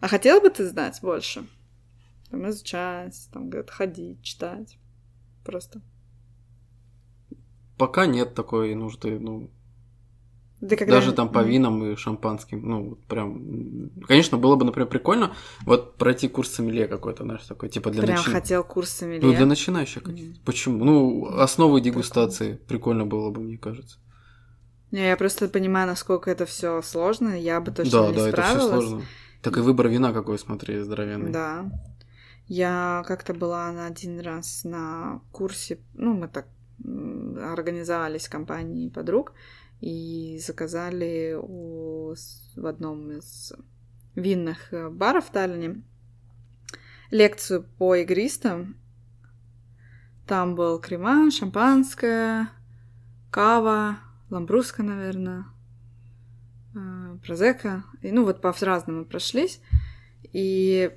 B: А хотела бы ты знать больше? Там изучать, там где-то ходить, читать. Просто.
A: Пока нет такой нужды, ну, да когда... Даже там по винам и шампанским. Ну, прям. Конечно, было бы, например, прикольно вот пройти курс сомелье какой-то, знаешь, такой, типа для
B: Прям начи... хотел курс сомелье.
A: Ну, для начинающих. Mm. Почему? Ну, основы дегустации. Прикольно. было бы, мне кажется.
B: Не, я просто понимаю, насколько это все сложно. Я бы точно да, не да, справилась. Да, это все сложно.
A: Так и выбор вина какой, смотри, здоровенный.
B: Да. Я как-то была на один раз на курсе, ну, мы так организовались с компанией подруг, и заказали у, в одном из винных э, баров в Таллине лекцию по игристам. Там был крема, шампанское, кава, ламбруска, наверное, э, прозека. И, ну, вот по-разному прошлись. И,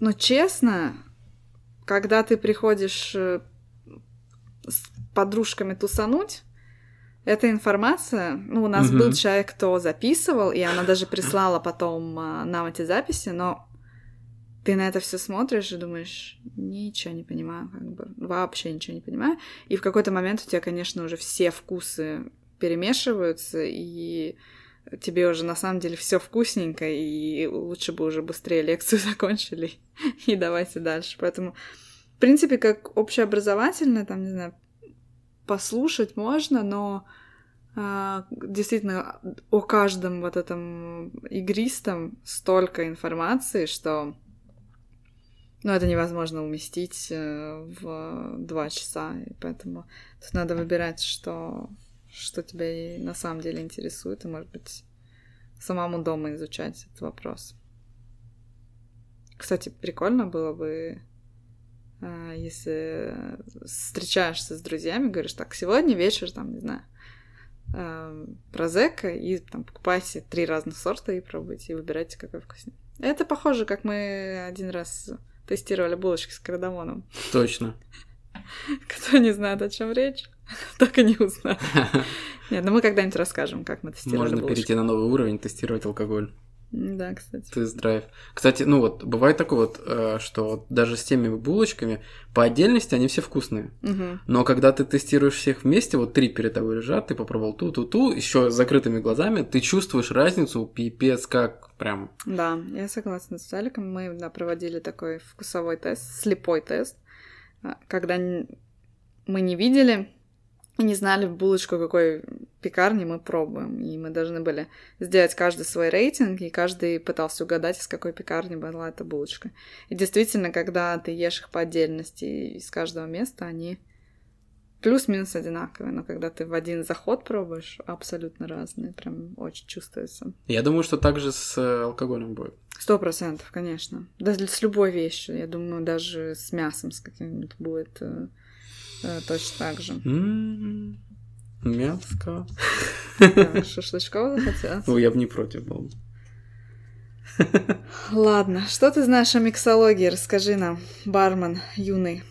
B: ну, честно, когда ты приходишь э, с подружками тусануть, эта информация, ну, у нас угу. был человек, кто записывал, и она даже прислала потом а, нам эти записи, но ты на это все смотришь и думаешь, ничего не понимаю, как бы вообще ничего не понимаю. И в какой-то момент у тебя, конечно, уже все вкусы перемешиваются, и тебе уже на самом деле все вкусненько, и лучше бы уже быстрее лекцию закончили и давайте дальше. Поэтому, в принципе, как общеобразовательно, там, не знаю, послушать можно, но а, действительно о каждом вот этом игристом столько информации, что ну, это невозможно уместить э, в два часа, и поэтому тут надо выбирать, что, что тебя на самом деле интересует, и, может быть, самому дома изучать этот вопрос. Кстати, прикольно было бы а, если встречаешься с друзьями, говоришь, так, сегодня вечер, там, не знаю, а, прозека, и там покупайте три разных сорта и пробуйте, и выбирайте, какой вкуснее. Это похоже, как мы один раз тестировали булочки с кардамоном.
A: Точно.
B: Кто не знает, о чем речь, так и не узнает. Нет, ну мы когда-нибудь расскажем, как мы тестировали
A: Можно перейти на новый уровень, тестировать алкоголь.
B: Да, кстати.
A: Тест-драйв. Кстати, ну вот, бывает такое вот, э, что даже с теми булочками по отдельности они все вкусные.
B: Угу.
A: Но когда ты тестируешь всех вместе, вот три перед тобой лежат, ты попробовал ту-ту-ту, еще с закрытыми глазами, ты чувствуешь разницу, пипец, как прям.
B: Да, я согласна с Аликом. Мы да, проводили такой вкусовой тест, слепой тест, а, когда мы не видели не знали булочку какой пекарни мы пробуем. И мы должны были сделать каждый свой рейтинг, и каждый пытался угадать, из какой пекарни была эта булочка. И действительно, когда ты ешь их по отдельности из каждого места, они плюс-минус одинаковые, но когда ты в один заход пробуешь, абсолютно разные, прям очень чувствуется.
A: Я думаю, что также с э, алкоголем будет.
B: Сто процентов, конечно. Даже с любой вещью. Я думаю, даже с мясом с каким-нибудь будет Э, точно так же.
A: Мяско.
B: Шашлычков захотелось?
A: Ну, я бы не против был.
B: Ладно, что ты знаешь о миксологии? Расскажи нам, бармен юный.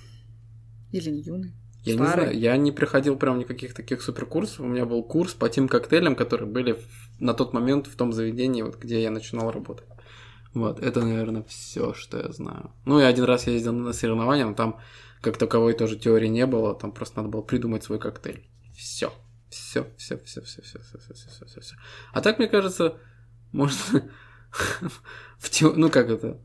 B: Или не юный?
A: Я не
B: Старый?
A: знаю, я не приходил прям никаких таких суперкурсов. У меня был курс по тем коктейлям, которые были на тот момент в том заведении, вот, где я начинал работать. Вот, это, наверное, все, что я знаю. Ну, и один раз я ездил на соревнования, но там как таковой тоже теории не было, там просто надо было придумать свой коктейль. Все. Все, все, все, все, все, все, все, все, все, все. А так, мне кажется, можно в те... ну как это,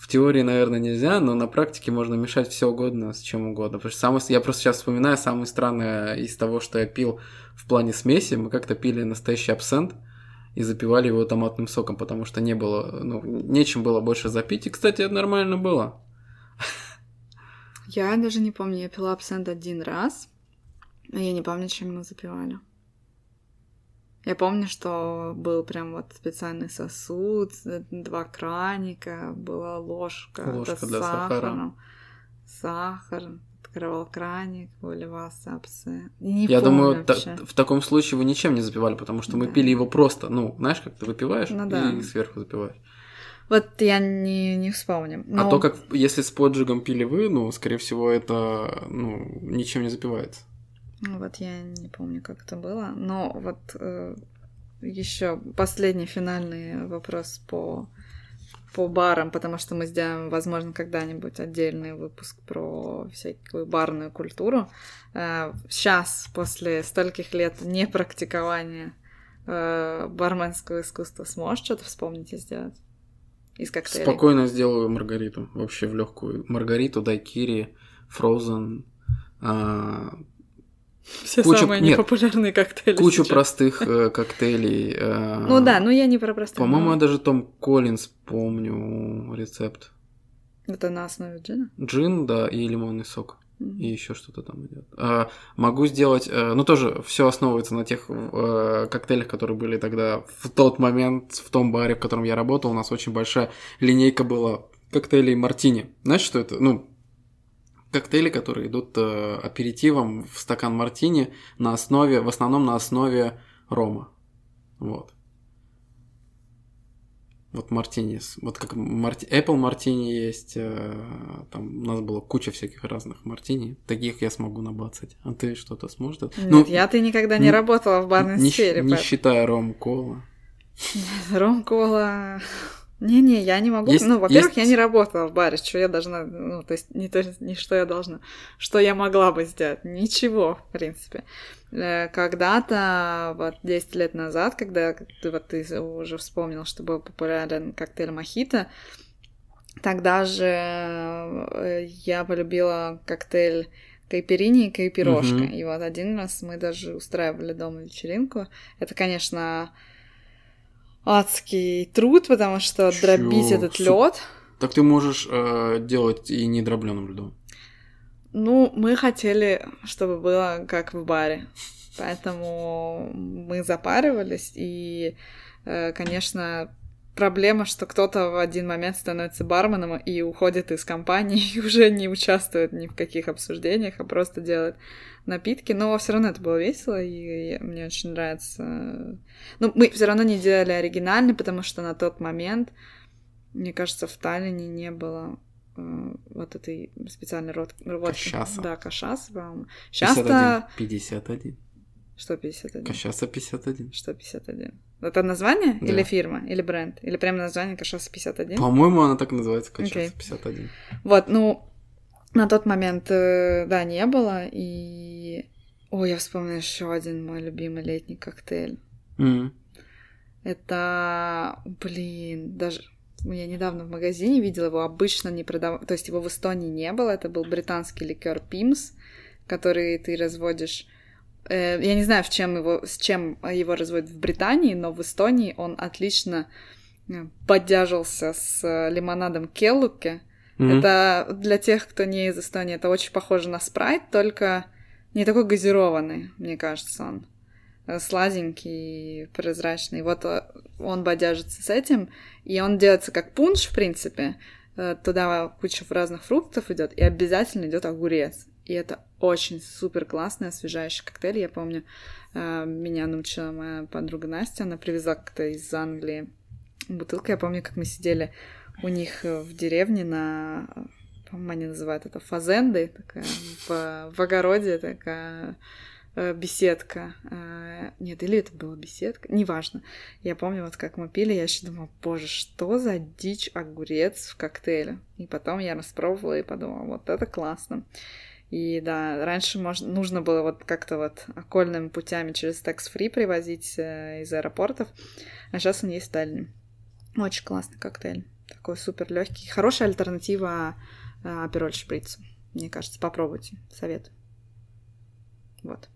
A: в теории, наверное, нельзя, но на практике можно мешать все угодно с чем угодно. Потому что самое, я просто сейчас вспоминаю самое странное из того, что я пил в плане смеси. Мы как-то пили настоящий абсент и запивали его томатным соком, потому что не было, ну, нечем было больше запить. И, кстати, это нормально было.
B: Я даже не помню, я пила абсент один раз, а я не помню, чем мы запивали. Я помню, что был прям вот специальный сосуд, э, два краника, была ложка,
A: Ложка
B: это
A: для сахара.
B: Сахар, открывал краник, выливался абсент. Не
A: я думаю, та- в таком случае вы ничем не запивали, потому что мы
B: Да.
A: пили его просто, ну, знаешь, как ты выпиваешь
B: Ну да.
A: и сверху запиваешь.
B: Вот я не, не вспомню.
A: А
B: Но-
A: то, как если с поджигом пили вы, ну, скорее всего, это, ну, ничем не запивается.
B: Ну, Вот я не помню, как это было. Но вот еще последний финальный вопрос по, по барам, потому что мы сделаем, возможно, когда-нибудь отдельный выпуск про всякую барную культуру. Сейчас, после стольких лет непрактикования э, барменского искусства, сможешь что-то вспомнить и сделать? Из коктейлей?
A: Спокойно сделаю маргариту, вообще в легкую. Маргариту, дайкири, фроузен, а,
B: Все
A: кучу-
B: самые
A: нет,
B: непопулярные коктейли
A: кучу
B: сейчас.
A: простых э, коктейлей. э,
B: Ну да, ну я не про простых.
A: По-моему,
B: но
A: я даже Том Коллинз помню рецепт.
B: Это на основе джина?
A: Джин, да, и лимонный сок. И еще что-то там идет. А, могу сделать, э, ну тоже все основывается на тех э, коктейлях, которые были тогда в тот момент в том баре, в котором я работал. У нас очень большая линейка была коктейлей мартини. Знаешь, что это? Ну, коктейли, которые идут э, аперитивом в стакан мартини на основе, в основном на основе рома. Вот. Вот мартини, вот как марти... Apple мартини есть, э, там у нас было куча всяких разных мартини, таких я смогу набацать. А ты что-то сможешь?
B: Нет, я ты никогда не
A: не-
B: работала в барной
A: Ну, не,
B: сфере.
A: не
B: поэтому-
A: считая ром кола.
B: Ром-кола... Не-не, я не могу.
A: Есть-
B: ну, во-первых,
A: есть-
B: я не работала в баре, что я должна... Ну, то есть не то, не что я должна, что я могла бы сделать. Ничего, в принципе. Э, Когда-то, вот 10 лет назад, когда ты, вот, ты уже вспомнил, что был популярен коктейль мохито, тогда же э, я полюбила коктейль кайперини и кайпирошка.
A: Мгм.
B: И вот один раз мы даже устраивали дома вечеринку. Это, конечно, адский труд, потому что
A: Чё?
B: дробить этот
A: Су-
B: лед.
A: Так ты можешь э, делать и не дробленым льдом.
B: Ну, мы хотели, чтобы было как в баре. Поэтому мы запаривались, и, э, конечно, проблема, что кто-то в один момент становится барменом и уходит из компании и уже не участвует ни в каких обсуждениях, а просто делает напитки. Но все равно это было весело, и мне очень нравится. Ну, мы все равно не делали оригинально, потому что на тот момент, мне кажется, в Таллине не было э, вот этой специальной рот... водки.
A: Кашаса.
B: Да, кашаса, по-моему. Сейчас-то...
A: 51.
B: Что 51?
A: Кашаса 51.
B: Что 51? Это название?
A: Да.
B: Или фирма? Или бренд? Или прям название Кашаса 51?
A: По-моему, она так называется, Кашаса
B: Окей.
A: 51.
B: Вот, ну, на тот момент, э, да, не было, и... Ой, я вспомнила еще один мой любимый летний коктейль.
A: М.
B: Это, блин, даже я недавно в магазине видела его, обычно не продавали, то есть его в Эстонии не было, это был британский ликер Пимс, который ты разводишь Э, Я не знаю, в чем его, с чем его разводят в Британии, но в Эстонии он отлично э, поддерживался с лимонадом Келлуке.
A: М.
B: Это для тех, кто не из Эстонии, это очень похоже на спрайт, только не такой газированный, мне кажется, он э, сладенький, прозрачный. Вот э, он бодяжится с этим, и он делается как пунш, в принципе. Э, Туда куча разных фруктов идет, и обязательно идет огурец. И это очень супер классный, освежающий коктейль. Я помню, меня научила моя подруга Настя, она привезла как-то из Англии бутылку. Я помню, как мы сидели у них э, в деревне на по-моему, они называют это фазендой, такая в, в огороде такая э, беседка. Э, нет, или это была беседка, неважно. Я помню, вот как мы пили, я еще думала, боже, что за дичь огурец в коктейле. И потом я распробовала и подумала, вот это классно. И да, раньше можно, нужно было вот как-то вот окольными путями через такс-фри привозить э, из аэропортов, а сейчас он есть в Дальнем. Очень классный коктейль. Такой супер легкий. Хорошая альтернатива апероль шприцу. Мне кажется, попробуйте. Совет. Вот.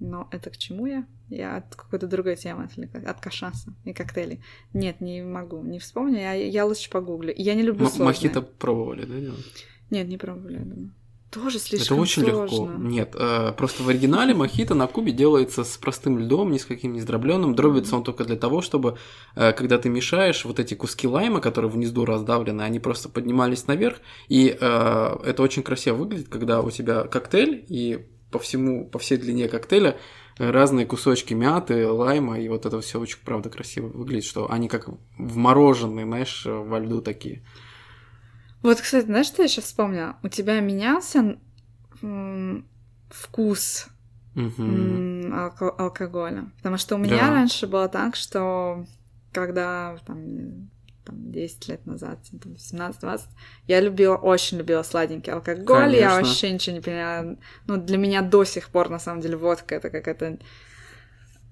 B: Но это к чему я? Я от какой-то другой темы отвлеклась. От кашаса и коктейлей. Нет, не могу. Не вспомню. Я, я лучше погуглю. Я не люблю
A: М- Мохито пробовали, да, делать?
B: Нет, не пробовали, я думаю. Тоже слишком
A: Это очень
B: сложно.
A: легко. Нет, э, просто в оригинале мохито на кубе делается с простым льдом, ни с каким не сдробленным. Дробится он только для того, чтобы, э, когда ты мешаешь, вот эти куски лайма, которые внизу раздавлены, они просто поднимались наверх. И э, это очень красиво выглядит, когда у тебя коктейль, и по всему, по всей длине коктейля разные кусочки мяты, лайма, и вот это все очень, правда, красиво выглядит, что они как вмороженные, знаешь, во льду такие.
B: Вот, кстати, знаешь, что я сейчас вспомнила? У тебя менялся вкус алко- алкоголя. Потому что у меня
A: Да.
B: раньше было так, что когда там, там 10 лет назад, там, 17-20, я любила, очень любила сладенький алкоголь, я
A: Конечно.
B: вообще ничего не поняла. Ну, для меня до сих пор, на самом деле, водка это какая-то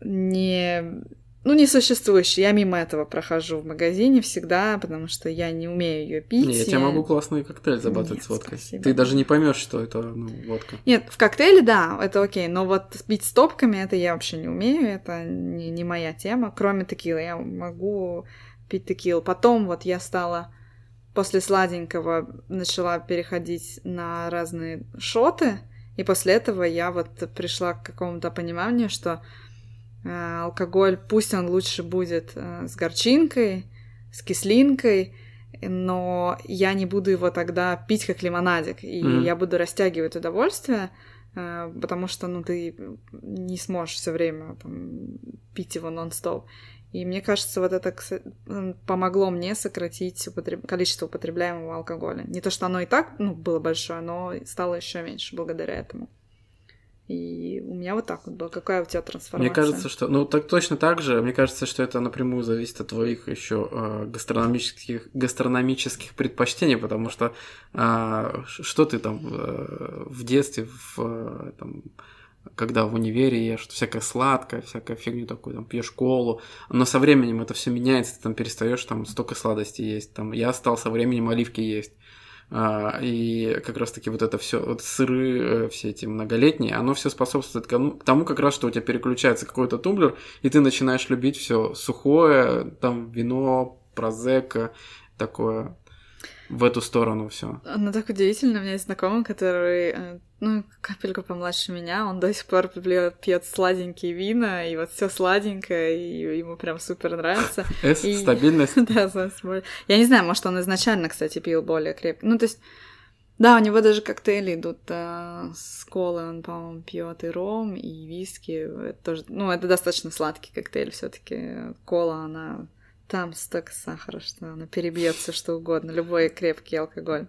B: не... Ну, несуществующая. Я мимо этого прохожу в магазине всегда, потому что я не умею ее пить.
A: Не, я тебе могу классный коктейль забатывать
B: Нет,
A: с водкой.
B: спасибо.
A: Ты даже не поймешь, что это ну, водка.
B: Нет, в коктейле, да, это окей, но вот пить стопками, это я вообще не умею, это не, не моя тема. Кроме текилы, я могу пить текилу. Потом вот я стала после сладенького начала переходить на разные шоты, и после этого я вот пришла к какому-то пониманию, что алкоголь, пусть он лучше будет э, с горчинкой, с кислинкой, но я не буду его тогда пить как лимонадик, и
A: Мгм.
B: я буду растягивать удовольствие, э, потому что, ну, ты не сможешь все время там, пить его нон-стоп. И мне кажется, вот это помогло мне сократить употреб- количество употребляемого алкоголя. Не то, что оно и так ну, было большое, но стало еще меньше благодаря этому. И у меня вот так вот было. Какая у тебя трансформация?
A: Мне кажется, что, ну, так точно так же. Мне кажется, что это напрямую зависит от твоих еще э, гастрономических, гастрономических предпочтений, потому что а, ш- что ты там э, в детстве, в, э, там, когда в универе ешь, всякое сладкое, всякая фигню такую, там, пьешь колу, но со временем это все меняется, ты там перестаешь там столько сладостей есть, там, я стал со временем оливки есть, А, и как раз-таки вот это все, вот сыры э, все эти многолетние, оно все способствует к тому как раз, что у тебя переключается какой-то тумблер, и ты начинаешь любить все сухое, там вино, прозека, такое в эту сторону все.
B: Ну, так удивительно. У меня есть знакомый, который, э, ну, капельку помладше меня, он до сих пор пьет сладенькие вина, и вот все сладенькое, и ему прям супер нравится.
A: С,
B: И-
A: стабильность.
B: Да, Я не знаю, может, он изначально, кстати, пил более крепко. Ну, то есть, да, у него даже коктейли идут э, с колой, он, по-моему, пьет и ром, и виски. Это тоже, ну, это достаточно сладкий коктейль все-таки. Кола, она там столько сахара, что она перебьет все что угодно, любой крепкий алкоголь.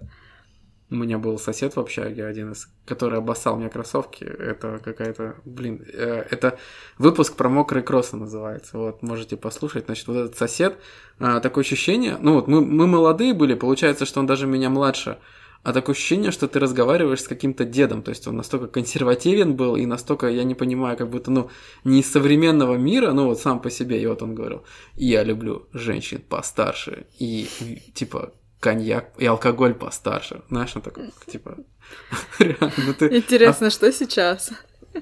A: У меня был сосед в общаге один из, который обоссал мне кроссовки. Это какая-то, блин, э, это выпуск про мокрые кроссы называется. Вот, можете послушать. Значит, вот этот сосед, а, такое ощущение, ну вот мы, мы молодые были, получается, что он даже меня младше, а такое ощущение, что ты разговариваешь с каким-то дедом, то есть он настолько консервативен был и настолько, я не понимаю, как будто, ну, не из современного мира, ну вот сам по себе, и вот он говорил, я люблю женщин постарше, и типа коньяк и алкоголь постарше. Знаешь, он такой, типа, реально, ну ты...
B: Интересно, что сейчас?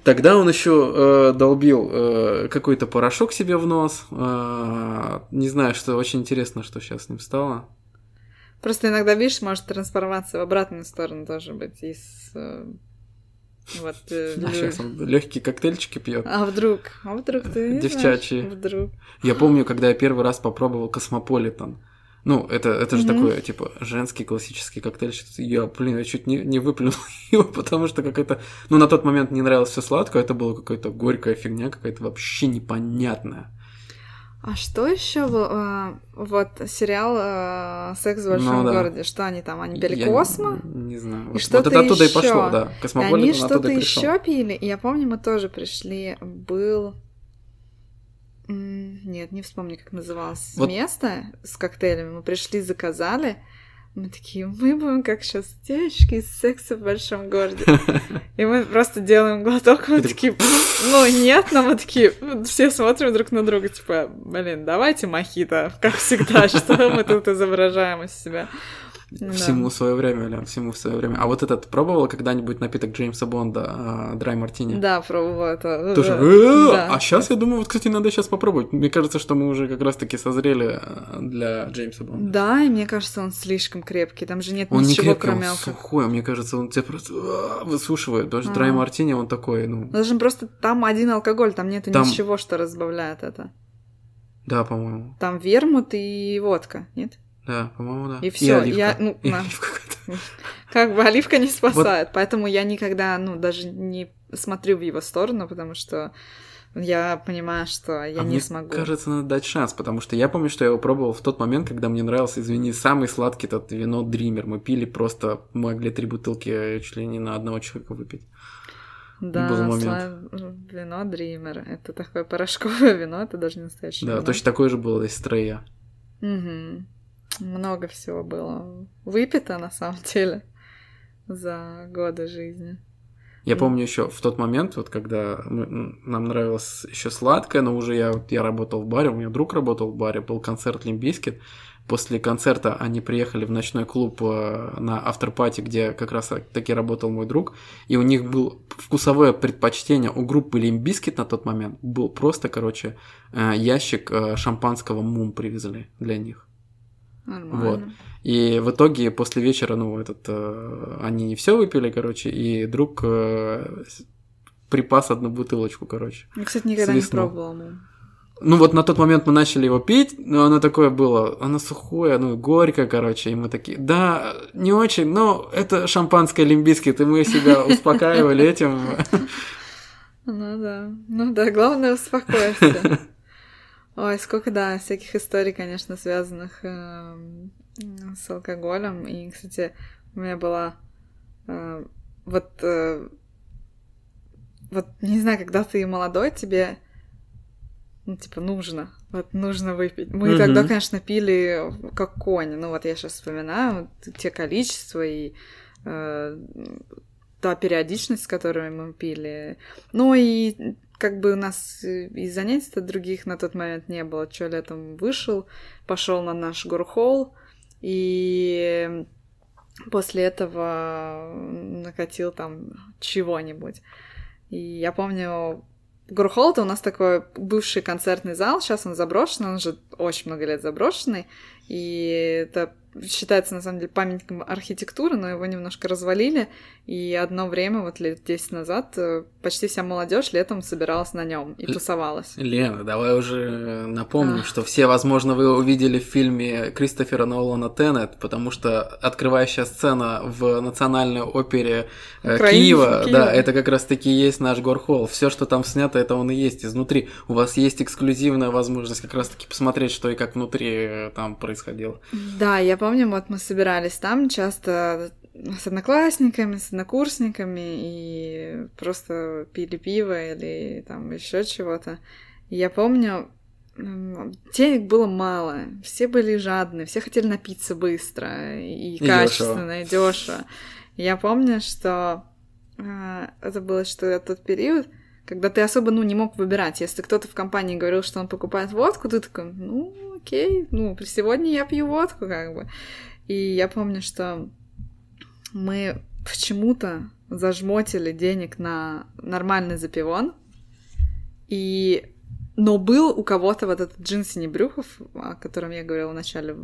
A: Тогда он еще долбил э, какой-то порошок себе в нос. Э, не знаю, что очень интересно, что сейчас с ним стало.
B: Просто иногда, видишь, может трансформация в обратную сторону тоже быть из... э, Вот... э,
A: А сейчас он легкие коктейльчики пьет.
B: А вдруг? А вдруг ты не
A: Девчачьи.
B: знаешь? Вдруг.
A: Я помню, когда я первый раз попробовал космополитен. Ну, это, это же
B: Мгм.
A: такой, типа, женский классический коктейль. Я, блин, я чуть не, не выплюнул его, потому что какая-то... Ну, на тот момент не нравилось все сладкое, это была какая-то горькая фигня, какая-то вообще непонятная.
B: А что еще был? а, Вот сериал а, «Секс в большом
A: Ну да.
B: городе». Что они там? Они пили
A: Я
B: космо?
A: Не, не знаю.
B: И
A: Вот, вот
B: что-то
A: это оттуда и
B: ещё.
A: пошло, да.
B: И они что-то
A: и
B: еще пили. И я помню, мы тоже пришли. Был... Нет, не вспомню, как называлось
A: Вот-
B: место с коктейлями. Мы пришли, заказали. Мы такие, мы будем как сейчас девочки из секса в большом городе. И мы просто делаем глоток, мы такие, ну нет, но мы такие, все смотрим друг на друга, типа, блин, давайте мохито, как всегда, что мы тут изображаем из себя. Да.
A: Всему свое время, Лен, всему свое время. А вот этот пробовала когда-нибудь напиток Джеймса Бонда, а, драй мартини?
B: Да, пробовала это.
A: Тоже.
B: Да.
A: «Э. А сейчас я думаю, вот, кстати, надо сейчас попробовать. Мне кажется, что мы уже как раз-таки созрели э, для Джеймса Бонда.
B: Да, и мне кажется, он слишком крепкий. Там же нет
A: Он не
B: ничего,
A: крепкий, он
B: кроме алкоголя.
A: сухой, мне кажется, он тебя просто а, высушивает. Потому что
B: А.
A: драй мартини, он такой, ну,
B: Даже просто там один алкоголь, там нет
A: Там-
B: ничего, что разбавляет это.
A: да, по-моему.
B: Там вермут и водка, нет?
A: Да, по-моему, да.
B: И
A: оливка.
B: я- ну,
A: И
B: на. Как бы оливка не спасает, поэтому я никогда, ну, даже не смотрю в его сторону, потому что я понимаю, что я
A: А
B: не
A: мне
B: смогу.
A: кажется, надо дать шанс, потому что я помню, что я его пробовал в тот момент, когда мне нравился, извини, самый сладкий тот вино Дример. Мы пили просто, могли три бутылки чуть ли не на одного человека выпить.
B: Да,
A: был момент.
B: сла- вино Дример. Это такое порошковое вино, это даже не настоящее
A: Да,
B: вино.
A: точно такое же было из Стрея.
B: Мгм. Много всего было выпито, на самом деле, за годы жизни.
A: Я
B: Мгм.
A: помню еще в тот момент, вот когда мы- нам нравилось еще сладкое, но уже я, вот я работал в баре, у меня друг работал в баре, был концерт Limp Bizkit. После концерта они приехали в ночной клуб э, на afterparty, где как раз таки работал мой друг, и у них был вкусовое предпочтение у группы Limp Bizkit на тот момент был просто, короче, э, ящик э, шампанского Mumm привезли для них.
B: Нормально.
A: И в итоге после вечера, ну, этот, э, они не все выпили, короче, и друг э, припас одну бутылочку, короче.
B: Я, кстати, никогда не
A: Свистнул.
B: пробовала мум.
A: Ну вот на тот момент мы начали его пить, но оно такое было, оно сухое, ну горькое, короче, и мы такие, да, не очень, но это шампанское лимбискит, и мы себя успокаивали этим.
B: Ну да. Ну да, главное успокоиться. Ой, сколько, да, всяких историй, конечно, связанных эм, с алкоголем. И, кстати, у меня была э, вот э, вот не знаю, когда ты молодой, тебе ну, типа, нужно. Вот нужно выпить. Мы
A: Мгм.
B: тогда, конечно, пили как кони. Ну, вот я сейчас вспоминаю вот те количества и э, та периодичность, с которой мы пили. Ну и как бы у нас э, и занятий-то других на тот момент не было. Чё летом вышел, пошел на наш горхол, и после этого накатил там чего-нибудь. И я помню, Гурхол это у нас такой бывший концертный зал, сейчас он заброшенный, он уже очень много лет заброшенный, и это считается, на самом деле, памятником архитектуры, но его немножко развалили, и одно время, вот лет 10 назад, э, почти вся молодежь летом собиралась на нем и
A: Л-
B: тусовалась.
A: Лена, давай уже напомним,
B: Ах.
A: что все, возможно, вы увидели в фильме Кристофера Нолана «Теннет», потому что открывающая сцена в национальной опере э,
B: Украины,
A: Киева,
B: Киева.
A: да, это как раз-таки есть наш горхол. Все, что там снято, это он и есть изнутри. У вас есть эксклюзивная возможность как раз-таки посмотреть, что и как внутри э, там происходило.
B: Да, я помню, вот мы собирались там часто с одноклассниками, с однокурсниками и просто пили пиво или там еще чего-то. Я помню, денег было мало, все были жадны, все хотели напиться быстро и,
A: И
B: качественно, и дешево. Я помню, что а, это было что тот период, когда ты особо, ну, не мог выбирать. Если кто-то в компании говорил, что он покупает водку, ты такой, ну, окей, ну, сегодня я пью водку, как бы. И я помню, что мы почему-то зажмотили денег на нормальный запивон, и... Но был у кого-то вот этот джин Синебрюхов, о котором я говорила в начале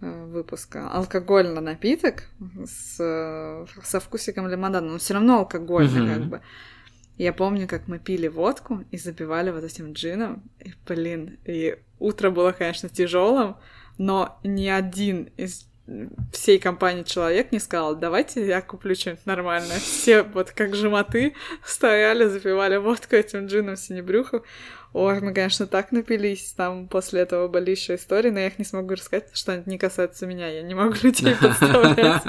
B: э, выпуска, алкогольный напиток с, со вкусиком лимонада, но все равно алкогольный
A: Мгм.
B: как бы. Я помню, как мы пили водку и запивали вот этим джином. И, блин, и утро было, конечно, тяжелым, но ни один из всей компании человек не сказал, давайте я куплю что-нибудь нормальное. Все вот как жмоты стояли, запивали водку этим джином синебрюху. Ой, мы, конечно, так напились там после этого были еще истории, но я их не смогу рассказать, потому что они не касаются меня, я не могу людей подставлять.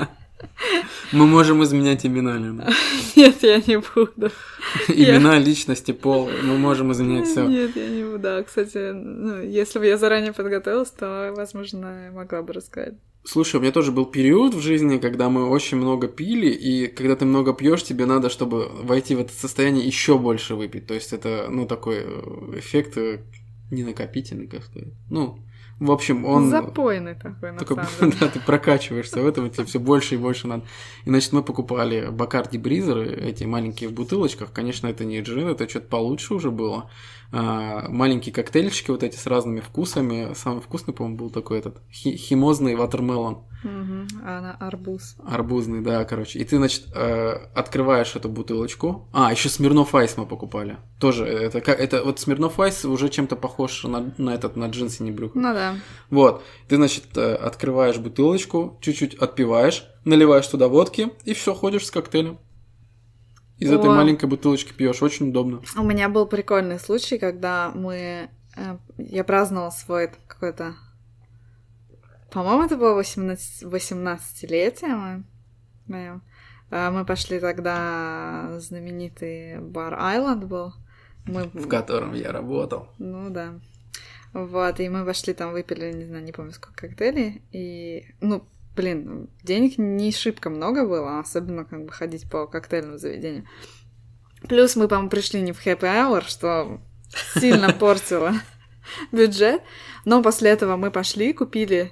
A: Мы можем изменять имена, Лена.
B: Нет, я не буду.
A: Имена, личности, пол. Мы можем изменять все.
B: Нет, я не буду. Да, кстати, ну, если бы я заранее подготовилась, то, возможно, могла бы рассказать.
A: Слушай, у меня тоже был период в жизни, когда мы очень много пили, и когда ты много пьешь, тебе надо, чтобы войти в это состояние, еще больше выпить. То есть это, ну, такой э, эффект э, не накопительный, как сказать. Ну, в общем, он...
B: Запойный такой, на
A: такой,
B: самом деле.
A: Да, ты прокачиваешься в этом, тебе все больше и больше надо. И, значит, мы покупали Бакарди Бризеры, эти маленькие в бутылочках. Конечно, это не джин, это что-то получше уже было. А, маленькие коктейльчики вот эти с разными вкусами. Самый вкусный, по-моему, был такой этот хи- химозный ватермелон.
B: Мгм. А на арбуз.
A: Арбузный, да, короче. И ты, значит, э, открываешь эту бутылочку. А, еще Смирнов Айс мы покупали. Тоже это как это вот Смирнов Айс уже чем-то похож на, на этот на джинсы не брюх.
B: Ну да.
A: Вот, ты, значит, э, открываешь бутылочку, чуть-чуть отпиваешь, наливаешь туда водки и все ходишь с коктейлем. Из этой
B: О.
A: маленькой бутылочки пьешь, очень удобно.
B: У меня был прикольный случай, когда мы... э, Я праздновала свой какой-то... По-моему, это было 18... 18-летие мое. моё. А Мы пошли тогда... Знаменитый бар Айленд был. Мы...
A: В котором я работал.
B: Ну да. Вот, и мы пошли там, выпили, не знаю, не помню, сколько коктейлей. И, ну, блин, денег не шибко много было, особенно как бы ходить по коктейльному заведению. Плюс мы, по-моему, пришли не в happy hour, что сильно портило бюджет. Но после этого мы пошли, купили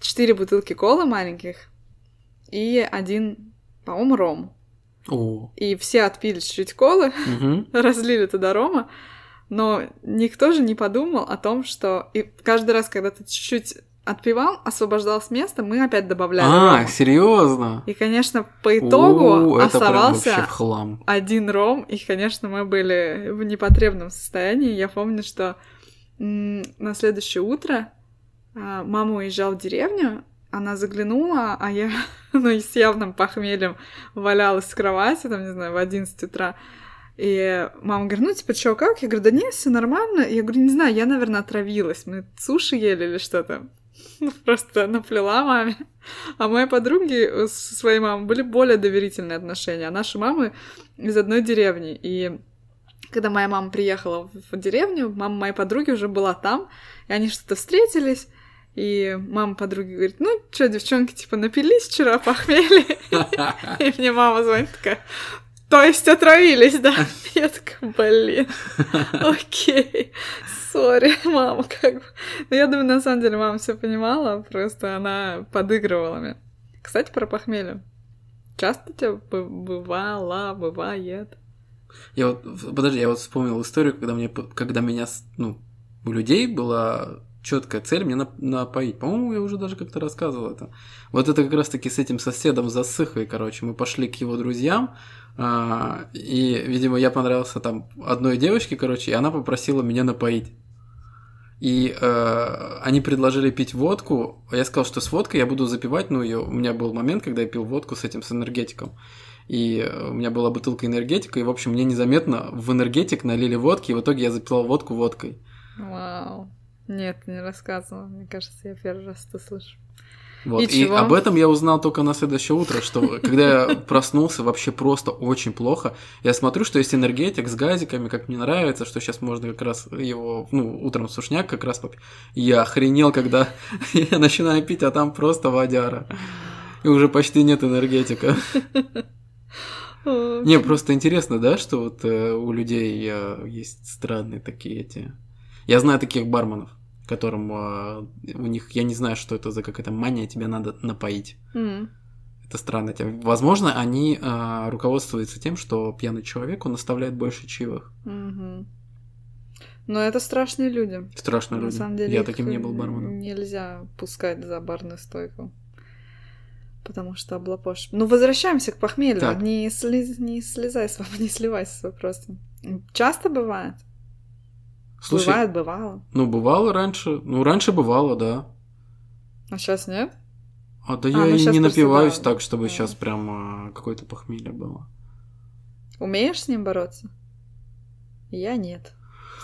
B: 4 бутылки колы маленьких и один, по-моему, ром.
A: О,
B: И все отпили чуть-чуть колы, разлили туда рома, но никто же не подумал о том, что и каждый раз, когда ты чуть-чуть отпивал, освобождалось место, мы опять добавляли
A: А,
B: рома.
A: серьезно?
B: И, конечно, по итогу
A: О,
B: оставался один ром, и, конечно, мы были в непотребном состоянии. Я помню, что на следующее утро а, мама уезжала в деревню, она заглянула, а я, ну, и с явным похмельем валялась в кровати, там, не знаю, в 11 утра. И мама говорит, ну, типа, чё, как? Я говорю, да нет, все нормально. Я говорю, не знаю, я, наверное, отравилась. Мы суши ели или что-то. Просто наплела маме. А мои подруги со своей мамой были более доверительные отношения. А наши мамы из одной деревни. И когда моя мама приехала в деревню, мама моей подруги уже была там, и они что-то встретились, и мама подруги говорит, ну, что, девчонки, типа, напились вчера, похмели. И мне мама звонит такая, то есть отравились, да? Я такая, блин, окей, сори, мама, как бы. Но я думаю, на самом деле мама все понимала, просто она подыгрывала мне. Кстати, про похмелье. Часто тебя бы- бывало, бывает?
A: Я вот, подожди, я вот вспомнил историю, когда мне, когда меня, ну, у людей была четкая цель мне нап- напоить. По-моему, я уже даже как-то рассказывал это. Вот это как раз-таки с этим соседом засыхой, короче, мы пошли к его друзьям, а, и, видимо, я понравился там одной девочке, короче, и она попросила меня напоить. И э, они предложили пить водку. а Я сказал, что с водкой я буду запивать. Ну, у меня был момент, когда я пил водку с этим, с энергетиком. И э, у меня была бутылка энергетика, и, в общем, мне незаметно в энергетик налили водки, и в итоге я запивал водку водкой.
B: Вау. Нет, не рассказывала. Мне кажется, я первый раз это слышу.
A: Вот.
B: И
A: И,
B: чего?
A: об этом я узнал только на следующее утро, что когда я проснулся вообще просто очень плохо, я смотрю, что есть энергетик с газиками, как мне нравится, что сейчас можно как раз его, ну, утром сушняк как раз попить. Я охренел, когда я начинаю пить, а там просто водяра. И уже почти нет энергетика. Не, просто интересно, да, что вот э, у людей э, есть странные такие эти... Я знаю таких барменов, которым э, у них, я не знаю, что это за какая-то мания, тебя надо напоить.
B: М.
A: Это странно. Возможно, они э, руководствуются тем, что пьяный человек, он оставляет больше чаевых.
B: Мгм. Но это страшные люди.
A: Страшно
B: На
A: люди.
B: самом деле
A: Я таким не был барменом.
B: Нельзя пускать за барную стойку. Потому что облапошь. Ну, возвращаемся к похмелью.
A: Так.
B: Не, слез- не слезай с не сливайся с вопросом. Часто бывает?
A: Слушай,
B: Бывает, бывало.
A: ну бывало раньше, ну раньше бывало, да.
B: А сейчас нет?
A: А да
B: А,
A: я
B: ну
A: и не
B: просто,
A: напиваюсь
B: да,
A: так, чтобы
B: да.
A: сейчас прям какое-то похмелье было.
B: Умеешь с ним бороться? Я нет.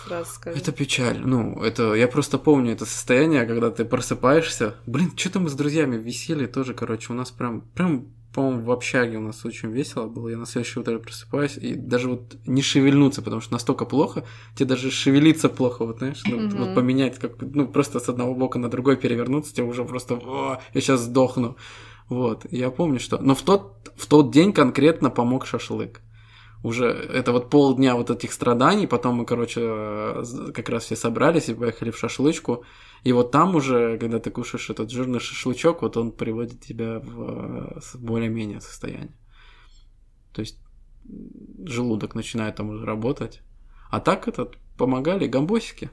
B: Сразу скажу.
A: Это печаль. Ну, это я просто помню это состояние, когда ты просыпаешься. Блин, что-то мы с друзьями висели тоже, короче, у нас прям, прям, по-моему, в общаге у нас очень весело было. Я на следующее утро просыпаюсь и даже вот не шевельнуться, потому что настолько плохо, тебе даже шевелиться плохо, вот знаешь, ну,
B: Мгм.
A: вот поменять, как, ну, просто с одного бока на другой перевернуться, тебе уже просто, «О, я сейчас сдохну. Вот, я помню, что... Но в тот, в тот день конкретно помог шашлык уже это вот полдня вот этих страданий, потом мы, короче, э, как раз все собрались и поехали в шашлычку, и вот там уже, когда ты кушаешь этот жирный шашлычок, вот он приводит тебя в э, более-менее состояние. То есть желудок начинает там уже работать. А так этот помогали гамбосики.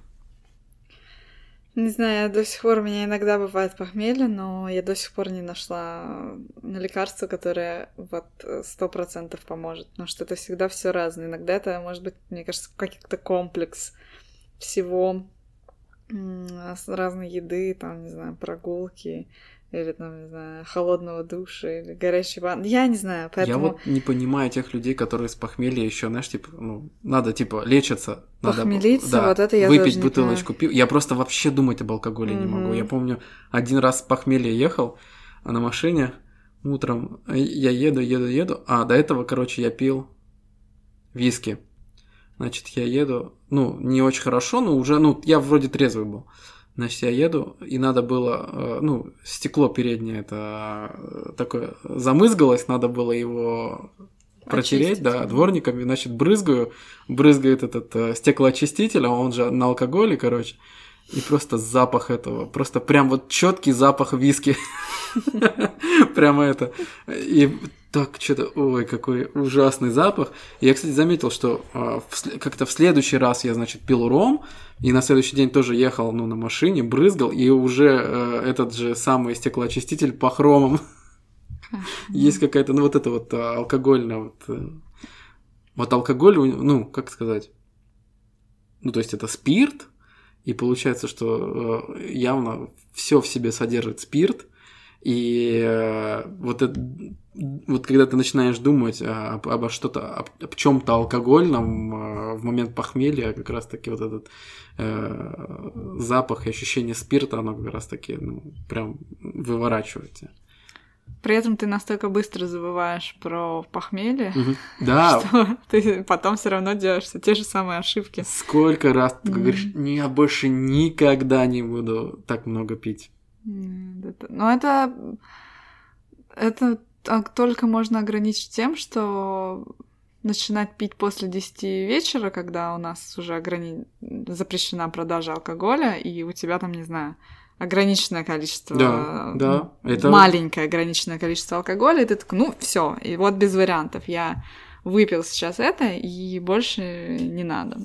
B: Не знаю, до сих пор у меня иногда бывает похмелье, но я до сих пор не нашла на лекарство, которое вот сто процентов поможет. Потому что это всегда все разное. Иногда это может быть, мне кажется, какой-то комплекс всего разной еды, там, не знаю, прогулки, или там, не знаю, холодного душа, или горячей ванны. Я не знаю, поэтому...
A: Я вот не понимаю тех людей, которые с похмелья еще, знаешь, типа, ну, надо, типа, лечиться. Надо,
B: Похмелиться, вот это я
A: Выпить бутылочку пива. Я просто вообще думать об алкоголе не могу. Я помню, один раз с похмелья ехал а на машине утром. э, Я еду, еду, еду. А, до этого, короче, я пил виски. Значит, я еду, ну, не очень хорошо, но уже, ну, я вроде трезвый был. Значит, я еду, и надо было, э, ну, стекло переднее это э, такое замызгалось, надо было его протереть,
B: Очистить.
A: да, дворниками, значит, брызгаю, брызгает этот э, стеклоочиститель, а он же на алкоголе, короче, и просто запах этого, просто прям вот четкий запах виски. Прямо это. И так что-то, ой, какой ужасный запах. Я, кстати, заметил, что а, как-то в следующий раз я, значит, пил ром, и на следующий день тоже ехал, ну, на машине, брызгал, и уже э, этот же самый стеклоочиститель по хромам. Есть какая-то, ну, вот это вот а, алкогольная вот... э, Вот алкоголь, ну, как сказать... Ну, то есть это спирт, и получается, что э, явно все в себе содержит спирт, и э, вот, это, вот когда ты начинаешь думать а, об, обо что-то, об, об чем-то алкогольном э, в момент похмелья, как раз таки вот этот э, запах и ощущение спирта, оно как раз таки ну, прям выворачивает тебя.
B: При этом ты настолько быстро забываешь про похмелье,
A: Мгм. Да,
B: что ты потом все равно делаешь все те же самые ошибки.
A: сколько раз ты говоришь, «Не, я больше никогда не буду так много пить.
B: М, это- Но это... Это так только можно ограничить тем, что начинать пить после 10 вечера, когда у нас уже ограни... запрещена продажа алкоголя, и у тебя там, не знаю, ограниченное количество...
A: Да, да, это-
B: Маленькое ограниченное количество алкоголя, и ты такой, ну, все, и вот без вариантов. Я выпил сейчас это, и больше не надо.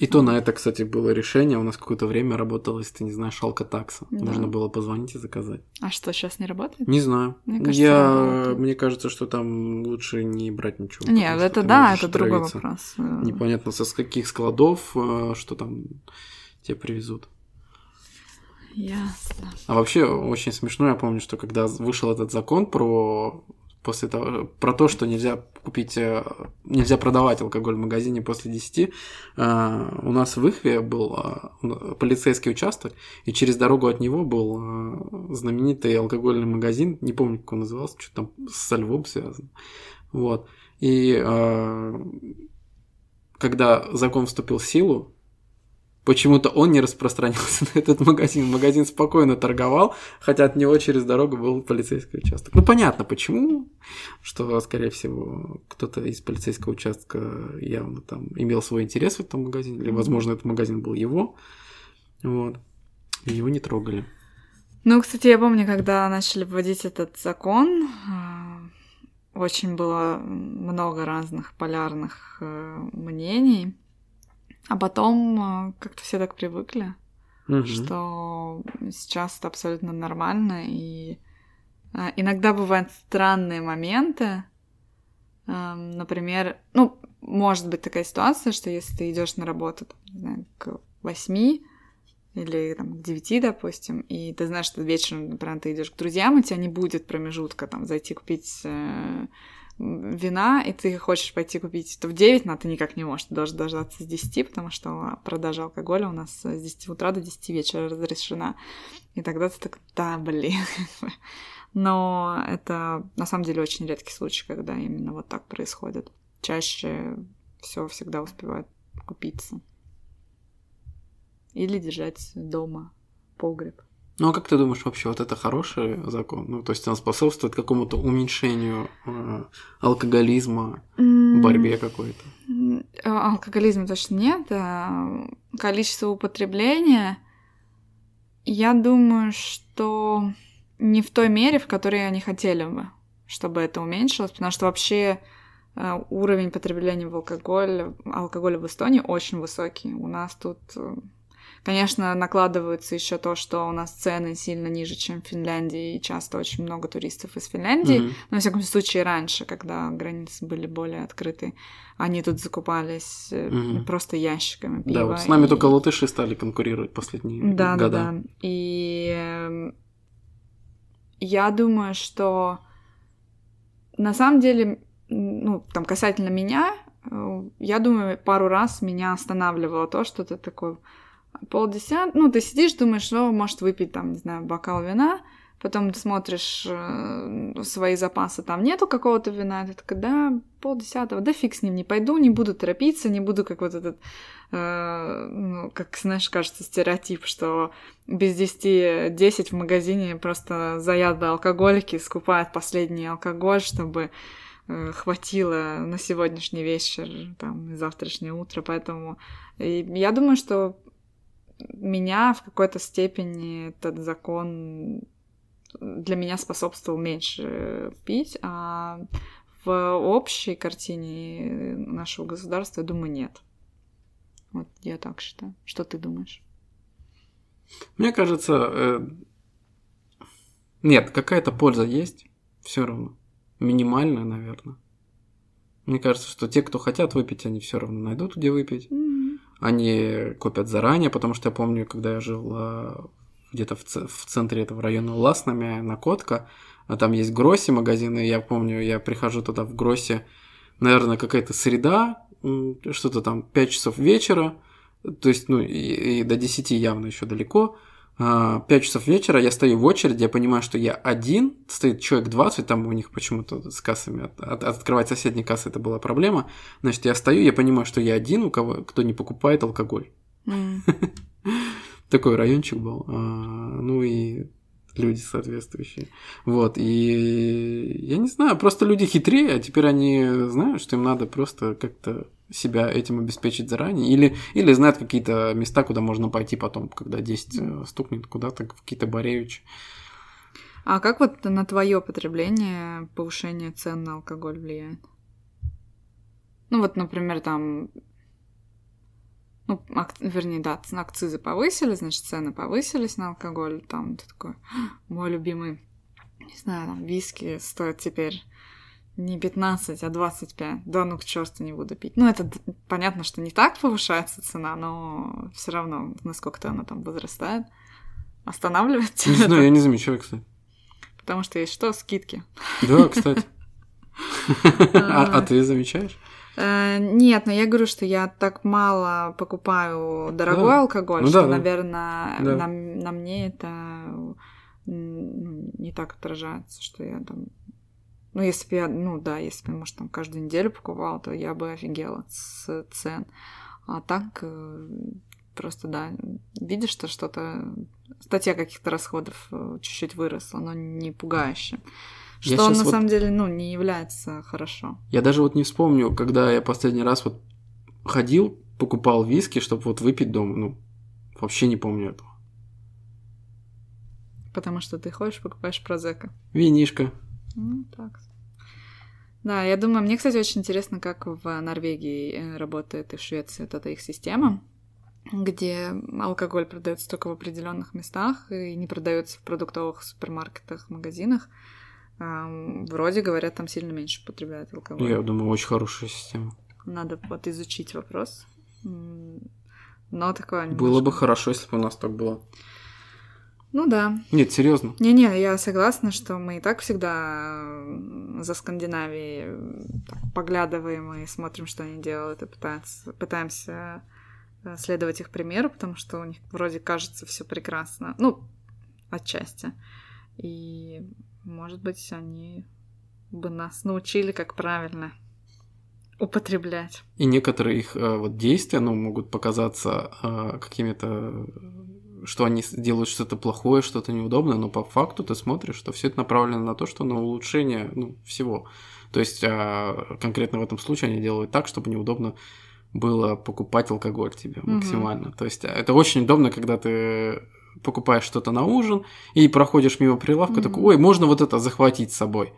A: И то на это, кстати, было решение. У нас какое-то время работала, если ты не знаешь, алкотакса.
B: Да.
A: Можно было позвонить и заказать.
B: А что, сейчас не работает?
A: Не знаю.
B: Мне кажется,
A: Я... Мне кажется, что там лучше не брать ничего.
B: Нет, это да, это другой вопрос. Э,
A: Непонятно, со с каких складов, э, что там тебе привезут.
B: Ясно.
A: А вообще очень смешно, я помню, что когда вышел этот закон про после того, про то, что нельзя купить, э, нельзя продавать алкоголь в магазине после 10, э, у нас в Ихве был э, полицейский участок, и через дорогу от него был знаменитый алкогольный магазин, не помню, как он назывался, что там со львом связано. Вот. И когда закон вступил в силу, Почему-то он не распространился на этот магазин. Магазин спокойно торговал, хотя от него через дорогу был полицейский участок. Ну, понятно, почему. Что, скорее всего, кто-то из полицейского участка явно там имел свой интерес в этом магазине. Или, возможно, этот магазин был его. Вот. И его не трогали.
B: Ну, кстати, я помню, когда начали вводить этот закон, а, очень было много разных полярных э, мнений. А потом э, как-то все так привыкли,
A: Мгм.
B: что сейчас это абсолютно нормально. И э, иногда бывают странные моменты. Эм, Например, ну, может быть такая ситуация, что если ты идешь на работу, там, не знаю, к восьми, или там, к 9, допустим, и ты знаешь, что вечером, например, ты идешь к друзьям, у тебя не будет промежутка там зайти купить э, вина, и ты хочешь пойти купить то в 9, но ты никак не можешь, ты должен дождаться с 10, потому что продажа алкоголя у нас с 10 утра до 10 вечера разрешена. И тогда ты так, да, блин. Но это на самом деле очень редкий случай, когда именно вот так происходит. Чаще все всегда успевают купиться. Или держать дома погреб.
A: Ну а как ты думаешь, вообще вот это хороший закон? Ну, то есть он способствует какому-то уменьшению э, алкоголизма, mm. борьбе какой-то?
B: А, алкоголизма точно нет. А количество употребления, я думаю, что не в той мере, в которой они хотели бы, чтобы это уменьшилось, потому что вообще э, уровень потребления в алкоголь, алкоголя в Эстонии очень высокий. У нас тут э, Конечно, накладывается еще то, что у нас цены сильно ниже, чем в Финляндии, и часто очень много туристов из Финляндии. Mm-hmm. Но, во всяком случае, раньше, когда границы были более открыты, они тут закупались mm-hmm. просто ящиками
A: пива. Да, вот с нами и... только латыши стали конкурировать последние
B: да,
A: года.
B: Да, да, И эм, я думаю, что на самом деле, ну, там, касательно меня, э, я думаю, пару раз меня останавливало то, что ты такой полдесят, ну, ты сидишь, думаешь, что может выпить там, не знаю, бокал вина, потом смотришь э, свои запасы, там нету какого-то вина, ты такая, да, полдесятого, да фиг с ним, не пойду, не буду торопиться, не буду как вот этот, э, ну, как, знаешь, кажется, стереотип, что без десяти десять в магазине просто заядлые алкоголики скупают последний алкоголь, чтобы э, хватило на сегодняшний вечер, там, и завтрашнее утро, поэтому я думаю, что меня в какой-то степени этот закон для меня способствовал меньше пить, а в общей картине нашего государства, я думаю, нет. Вот я так считаю. Что ты думаешь?
A: Мне кажется, э... нет, какая-то польза есть, все равно. Минимальная, наверное. Мне кажется, что те, кто хотят выпить, они все равно найдут, где выпить. Они купят заранее, потому что я помню, когда я жил а, где-то в, в центре этого района Ласнами, на Котка, а там есть Гросси магазины, я помню, я прихожу туда в Гросси, наверное, какая-то среда, что-то там 5 часов вечера, то есть, ну, и, и до 10 явно еще далеко, 5 а, часов вечера, я стою в очереди, я понимаю, что я один, стоит человек 20, там у них почему-то с кассами, от, от, открывать соседние кассы это была проблема, значит, я стою, я понимаю, что я один, у кого, кто не покупает алкоголь. Такой райончик был. А, ну и люди соответствующие. Вот, и я не знаю, просто люди хитрее, а теперь они знают, что им надо просто как-то себя этим обеспечить заранее, или, или знают какие-то места, куда можно пойти потом, когда 10 э, стукнет куда-то, какие-то Боревичи.
B: А как вот на твое потребление повышение цен на алкоголь влияет? Ну вот, например, там, ну, ак... вернее, да, акцизы повысили, значит, цены повысились на алкоголь, там ты такой, мой любимый, не знаю, там, виски стоит теперь не 15, а 25. Да ну к черту не буду пить. Ну, это понятно, что не так повышается цена, но все равно, насколько-то она там возрастает. Останавливается.
A: Не знаю, я не замечаю, кстати.
B: Потому что есть что? Скидки.
A: Да, кстати. А, а ты замечаешь?
B: Э, нет, но я говорю, что я так мало покупаю дорогой алкоголь, ну что, наверное, На, на мне это не так отражается, что я там ну, если бы я, ну да, если бы, может, там каждую неделю покупала, то я бы офигела с цен. А так э, просто, да, видишь, что что-то... Статья каких-то расходов э, чуть-чуть выросла, но не пугающе. Что на вот... самом деле, ну, не является хорошо.
A: Я даже вот не вспомню, когда я последний раз вот ходил, покупал виски, чтобы вот выпить дома, ну, вообще не помню этого.
B: Потому что ты ходишь, покупаешь прозека.
A: Винишка.
B: Ну, так. Да, я думаю, мне, кстати, очень интересно, как в Норвегии э, работает и в Швеции вот эта их система, где алкоголь продается только в определенных местах и не продается в продуктовых супермаркетах, магазинах. Вроде, говорят, там сильно меньше потребляют алкоголь.
A: Я думаю, очень хорошая система.
B: Надо вот изучить вопрос. Но такое немножко...
A: Было бы хорошо, если бы у нас так было.
B: Ну да.
A: Нет, серьезно.
B: Не-не, я согласна, что мы и так всегда э, за Скандинавией э, так, поглядываем и смотрим, что они делают, и пытаемся, пытаемся э, следовать их примеру, потому что у них вроде кажется все прекрасно. Ну, отчасти. И, может быть, они бы нас научили, как правильно употреблять.
A: И некоторые их вот действия, ну, могут показаться какими-то что они делают что-то плохое, что-то неудобное, но по факту ты смотришь, что все это направлено на то, что на улучшение ну, всего. То есть а, конкретно в этом случае они делают так, чтобы неудобно было покупать алкоголь тебе максимально. Угу. То есть это очень удобно, когда ты покупаешь что-то на ужин и проходишь мимо прилавка, угу. такой, ой, можно вот это захватить с собой.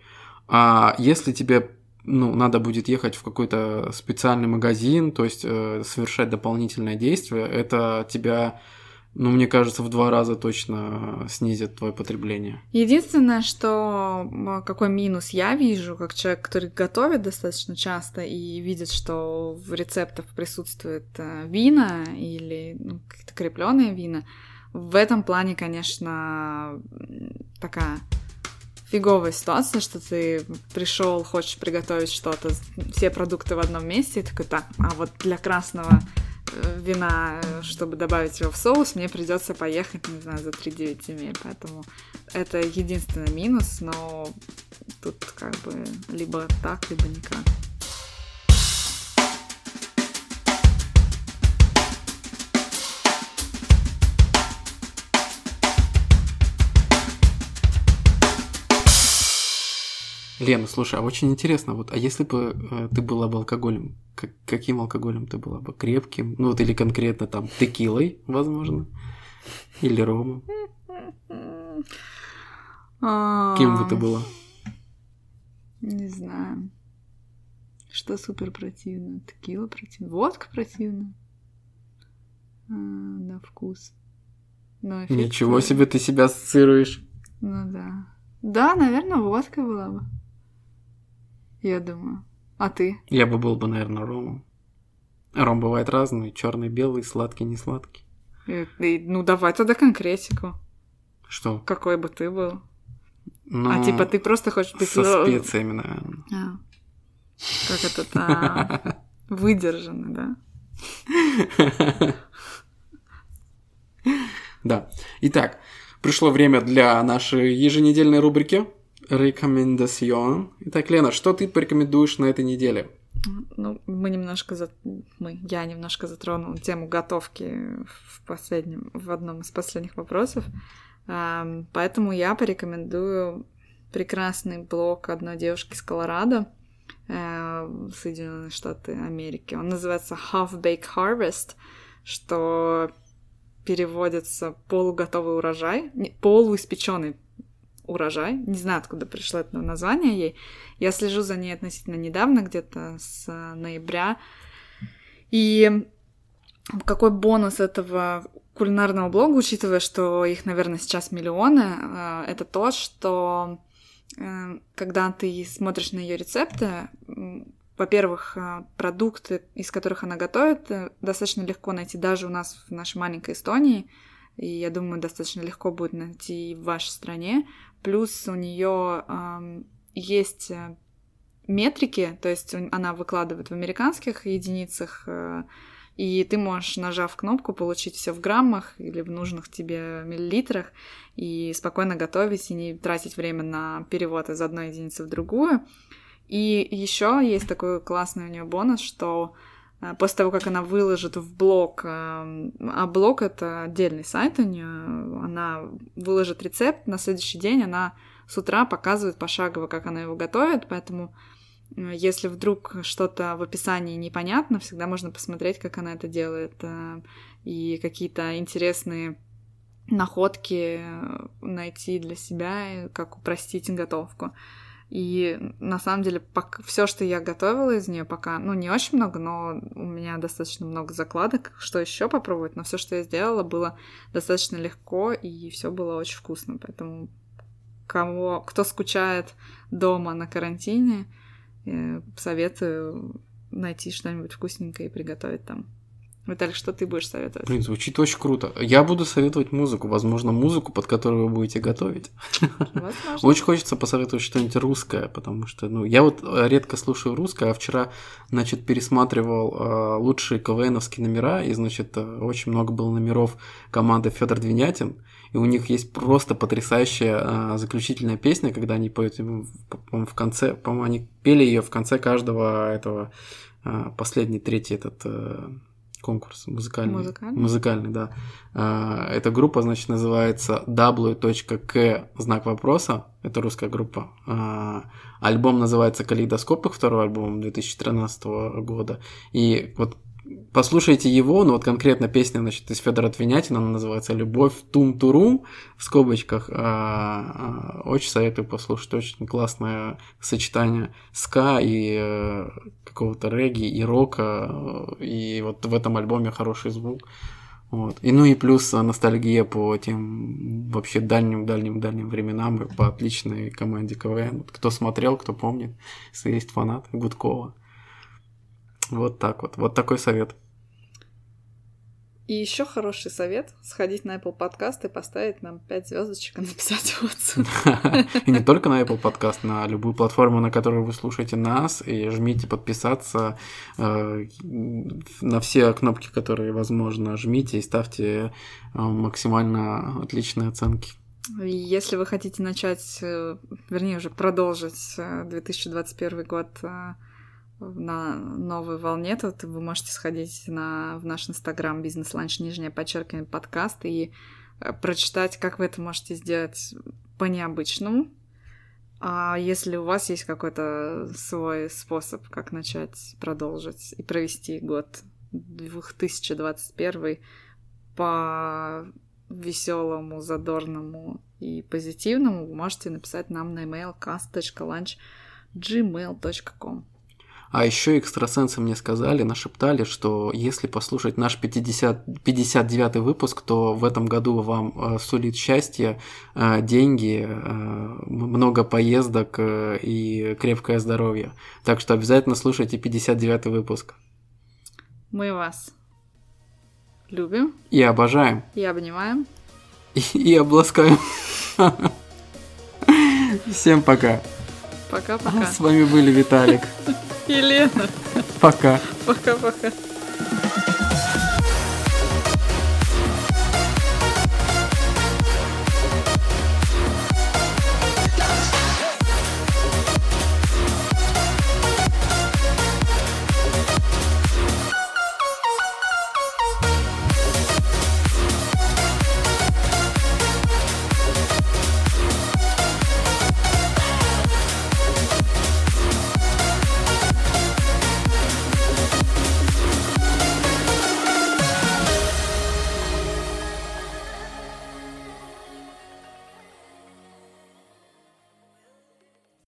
A: А если тебе ну, надо будет ехать в какой-то специальный магазин, то есть э, совершать дополнительное действие, это тебя ну, мне кажется, в два раза точно снизит твое потребление.
B: Единственное, что какой минус я вижу, как человек, который готовит достаточно часто и видит, что в рецептах присутствует э, вина или ну, какие-то крепленные вина, в этом плане, конечно, такая фиговая ситуация, что ты пришел, хочешь приготовить что-то, все продукты в одном месте, и такой, так, а вот для красного вина, чтобы добавить его в соус, мне придется поехать, не знаю, за 3-9 земель. Поэтому это единственный минус, но тут как бы либо так, либо никак.
A: Лена, слушай, а очень интересно, вот, а если бы э, ты была бы алкоголем, как, каким алкоголем ты была бы? Крепким? Ну вот или конкретно там текилой, возможно? Или ромом? Кем бы ты была?
B: Не знаю. Что супер противно? Текила противно? Водка противна? А, на вкус.
A: Но Ничего себе ты себя ассоциируешь.
B: Ну да. Да, наверное, водка была бы я думаю. А ты?
A: Я бы был бы, наверное, ромом. Ром бывает разный, черный, белый, сладкий, не сладкий.
B: И, ну давай тогда конкретику.
A: Что?
B: Какой бы ты был? Ну, а типа ты просто хочешь быть...
A: Со специями, наверное.
B: А. Как это то выдержанно, да?
A: Да. Итак, пришло время для нашей еженедельной рубрики Рекомендацион. Итак, Лена, что ты порекомендуешь на этой неделе?
B: Ну, мы немножко за... мы, я немножко затронула тему готовки в последнем, в одном из последних вопросов, поэтому я порекомендую прекрасный блог одной девушки из Колорадо, э, Соединенные Штаты Америки. Он называется Half Baked Harvest, что переводится полуготовый урожай, полуиспеченный урожай. Не знаю, откуда пришло это название ей. Я слежу за ней относительно недавно, где-то с ноября. И какой бонус этого кулинарного блога, учитывая, что их, наверное, сейчас миллионы, э, это то, что э, когда ты смотришь на ее рецепты, во-первых, э, продукты, из которых она готовит, достаточно легко найти даже у нас в нашей маленькой Эстонии и я думаю, достаточно легко будет найти в вашей стране. Плюс у нее э, есть метрики, то есть она выкладывает в американских единицах, э, и ты можешь, нажав кнопку, получить все в граммах или в нужных тебе миллилитрах, и спокойно готовить, и не тратить время на перевод из одной единицы в другую. И еще есть такой классный у нее бонус, что после того, как она выложит в блог, а блог это отдельный сайт у нее, она выложит рецепт, на следующий день она с утра показывает пошагово, как она его готовит, поэтому э, если вдруг что-то в описании непонятно, всегда можно посмотреть, как она это делает, э, и какие-то интересные находки найти для себя, как упростить готовку. И на самом деле все, что я готовила из нее пока, ну не очень много, но у меня достаточно много закладок, что еще попробовать, но все, что я сделала, было достаточно легко и все было очень вкусно. Поэтому кого, кто скучает дома на карантине, э, советую найти что-нибудь вкусненькое и приготовить там. Виталик, что ты будешь советовать?
A: Блин, звучит очень круто. Я буду советовать музыку, возможно, музыку, под которую вы будете готовить.
B: Возможно.
A: Очень хочется посоветовать что-нибудь русское, потому что, ну, я вот редко слушаю русское, а вчера, значит, пересматривал э, лучшие КВНовские номера, и, значит, э, очень много было номеров команды Федор Двинятин, и у них есть просто потрясающая э, заключительная песня, когда они поют, по-моему, в конце, по-моему, они пели ее в конце каждого этого, э, последний, третий этот... Э, конкурс музыкальный.
B: Музыкальный?
A: Музыкальный, да. А, эта группа, значит, называется w.k знак вопроса. Это русская группа. А, альбом называется «Калейдоскоп», их второй альбом 2013 года. И вот послушайте его, ну вот конкретно песня, значит, из Федора Твинятина, она называется «Любовь тум-турум», в скобочках. А, очень советую послушать, очень классное сочетание ска и э, какого-то регги и рока, и вот в этом альбоме хороший звук. Вот. И ну и плюс ностальгия по тем вообще дальним-дальним-дальним временам, и по отличной команде КВН. Кто смотрел, кто помнит, если есть фанат Гудкова. Вот так вот. Вот такой совет.
B: И еще хороший совет сходить на Apple Podcast и поставить нам 5 звездочек и написать отзыв.
A: И не только на Apple Podcast, на любую платформу, на которой вы слушаете нас, и жмите подписаться э, на все кнопки, которые возможно, жмите и ставьте э, максимально отличные оценки.
B: Если вы хотите начать, э, вернее уже продолжить 2021 год на новой волне, то вы можете сходить на, в наш инстаграм бизнес-ланч, нижнее подчеркивание, подкаст и э, прочитать, как вы это можете сделать по-необычному. А если у вас есть какой-то свой способ, как начать продолжить и провести год 2021 по веселому, задорному и позитивному, вы можете написать нам на email cast.lunch.gmail.com.
A: А еще экстрасенсы мне сказали, нашептали, что если послушать наш 50, 59 выпуск, то в этом году вам э, сулит счастье, э, деньги, э, много поездок и крепкое здоровье. Так что обязательно слушайте 59 выпуск.
B: Мы вас любим.
A: И обожаем.
B: И обнимаем.
A: И, и обласкаем. Всем пока.
B: Пока-пока.
A: С вами были Виталик.
B: Елена.
A: Пока.
B: Пока-пока.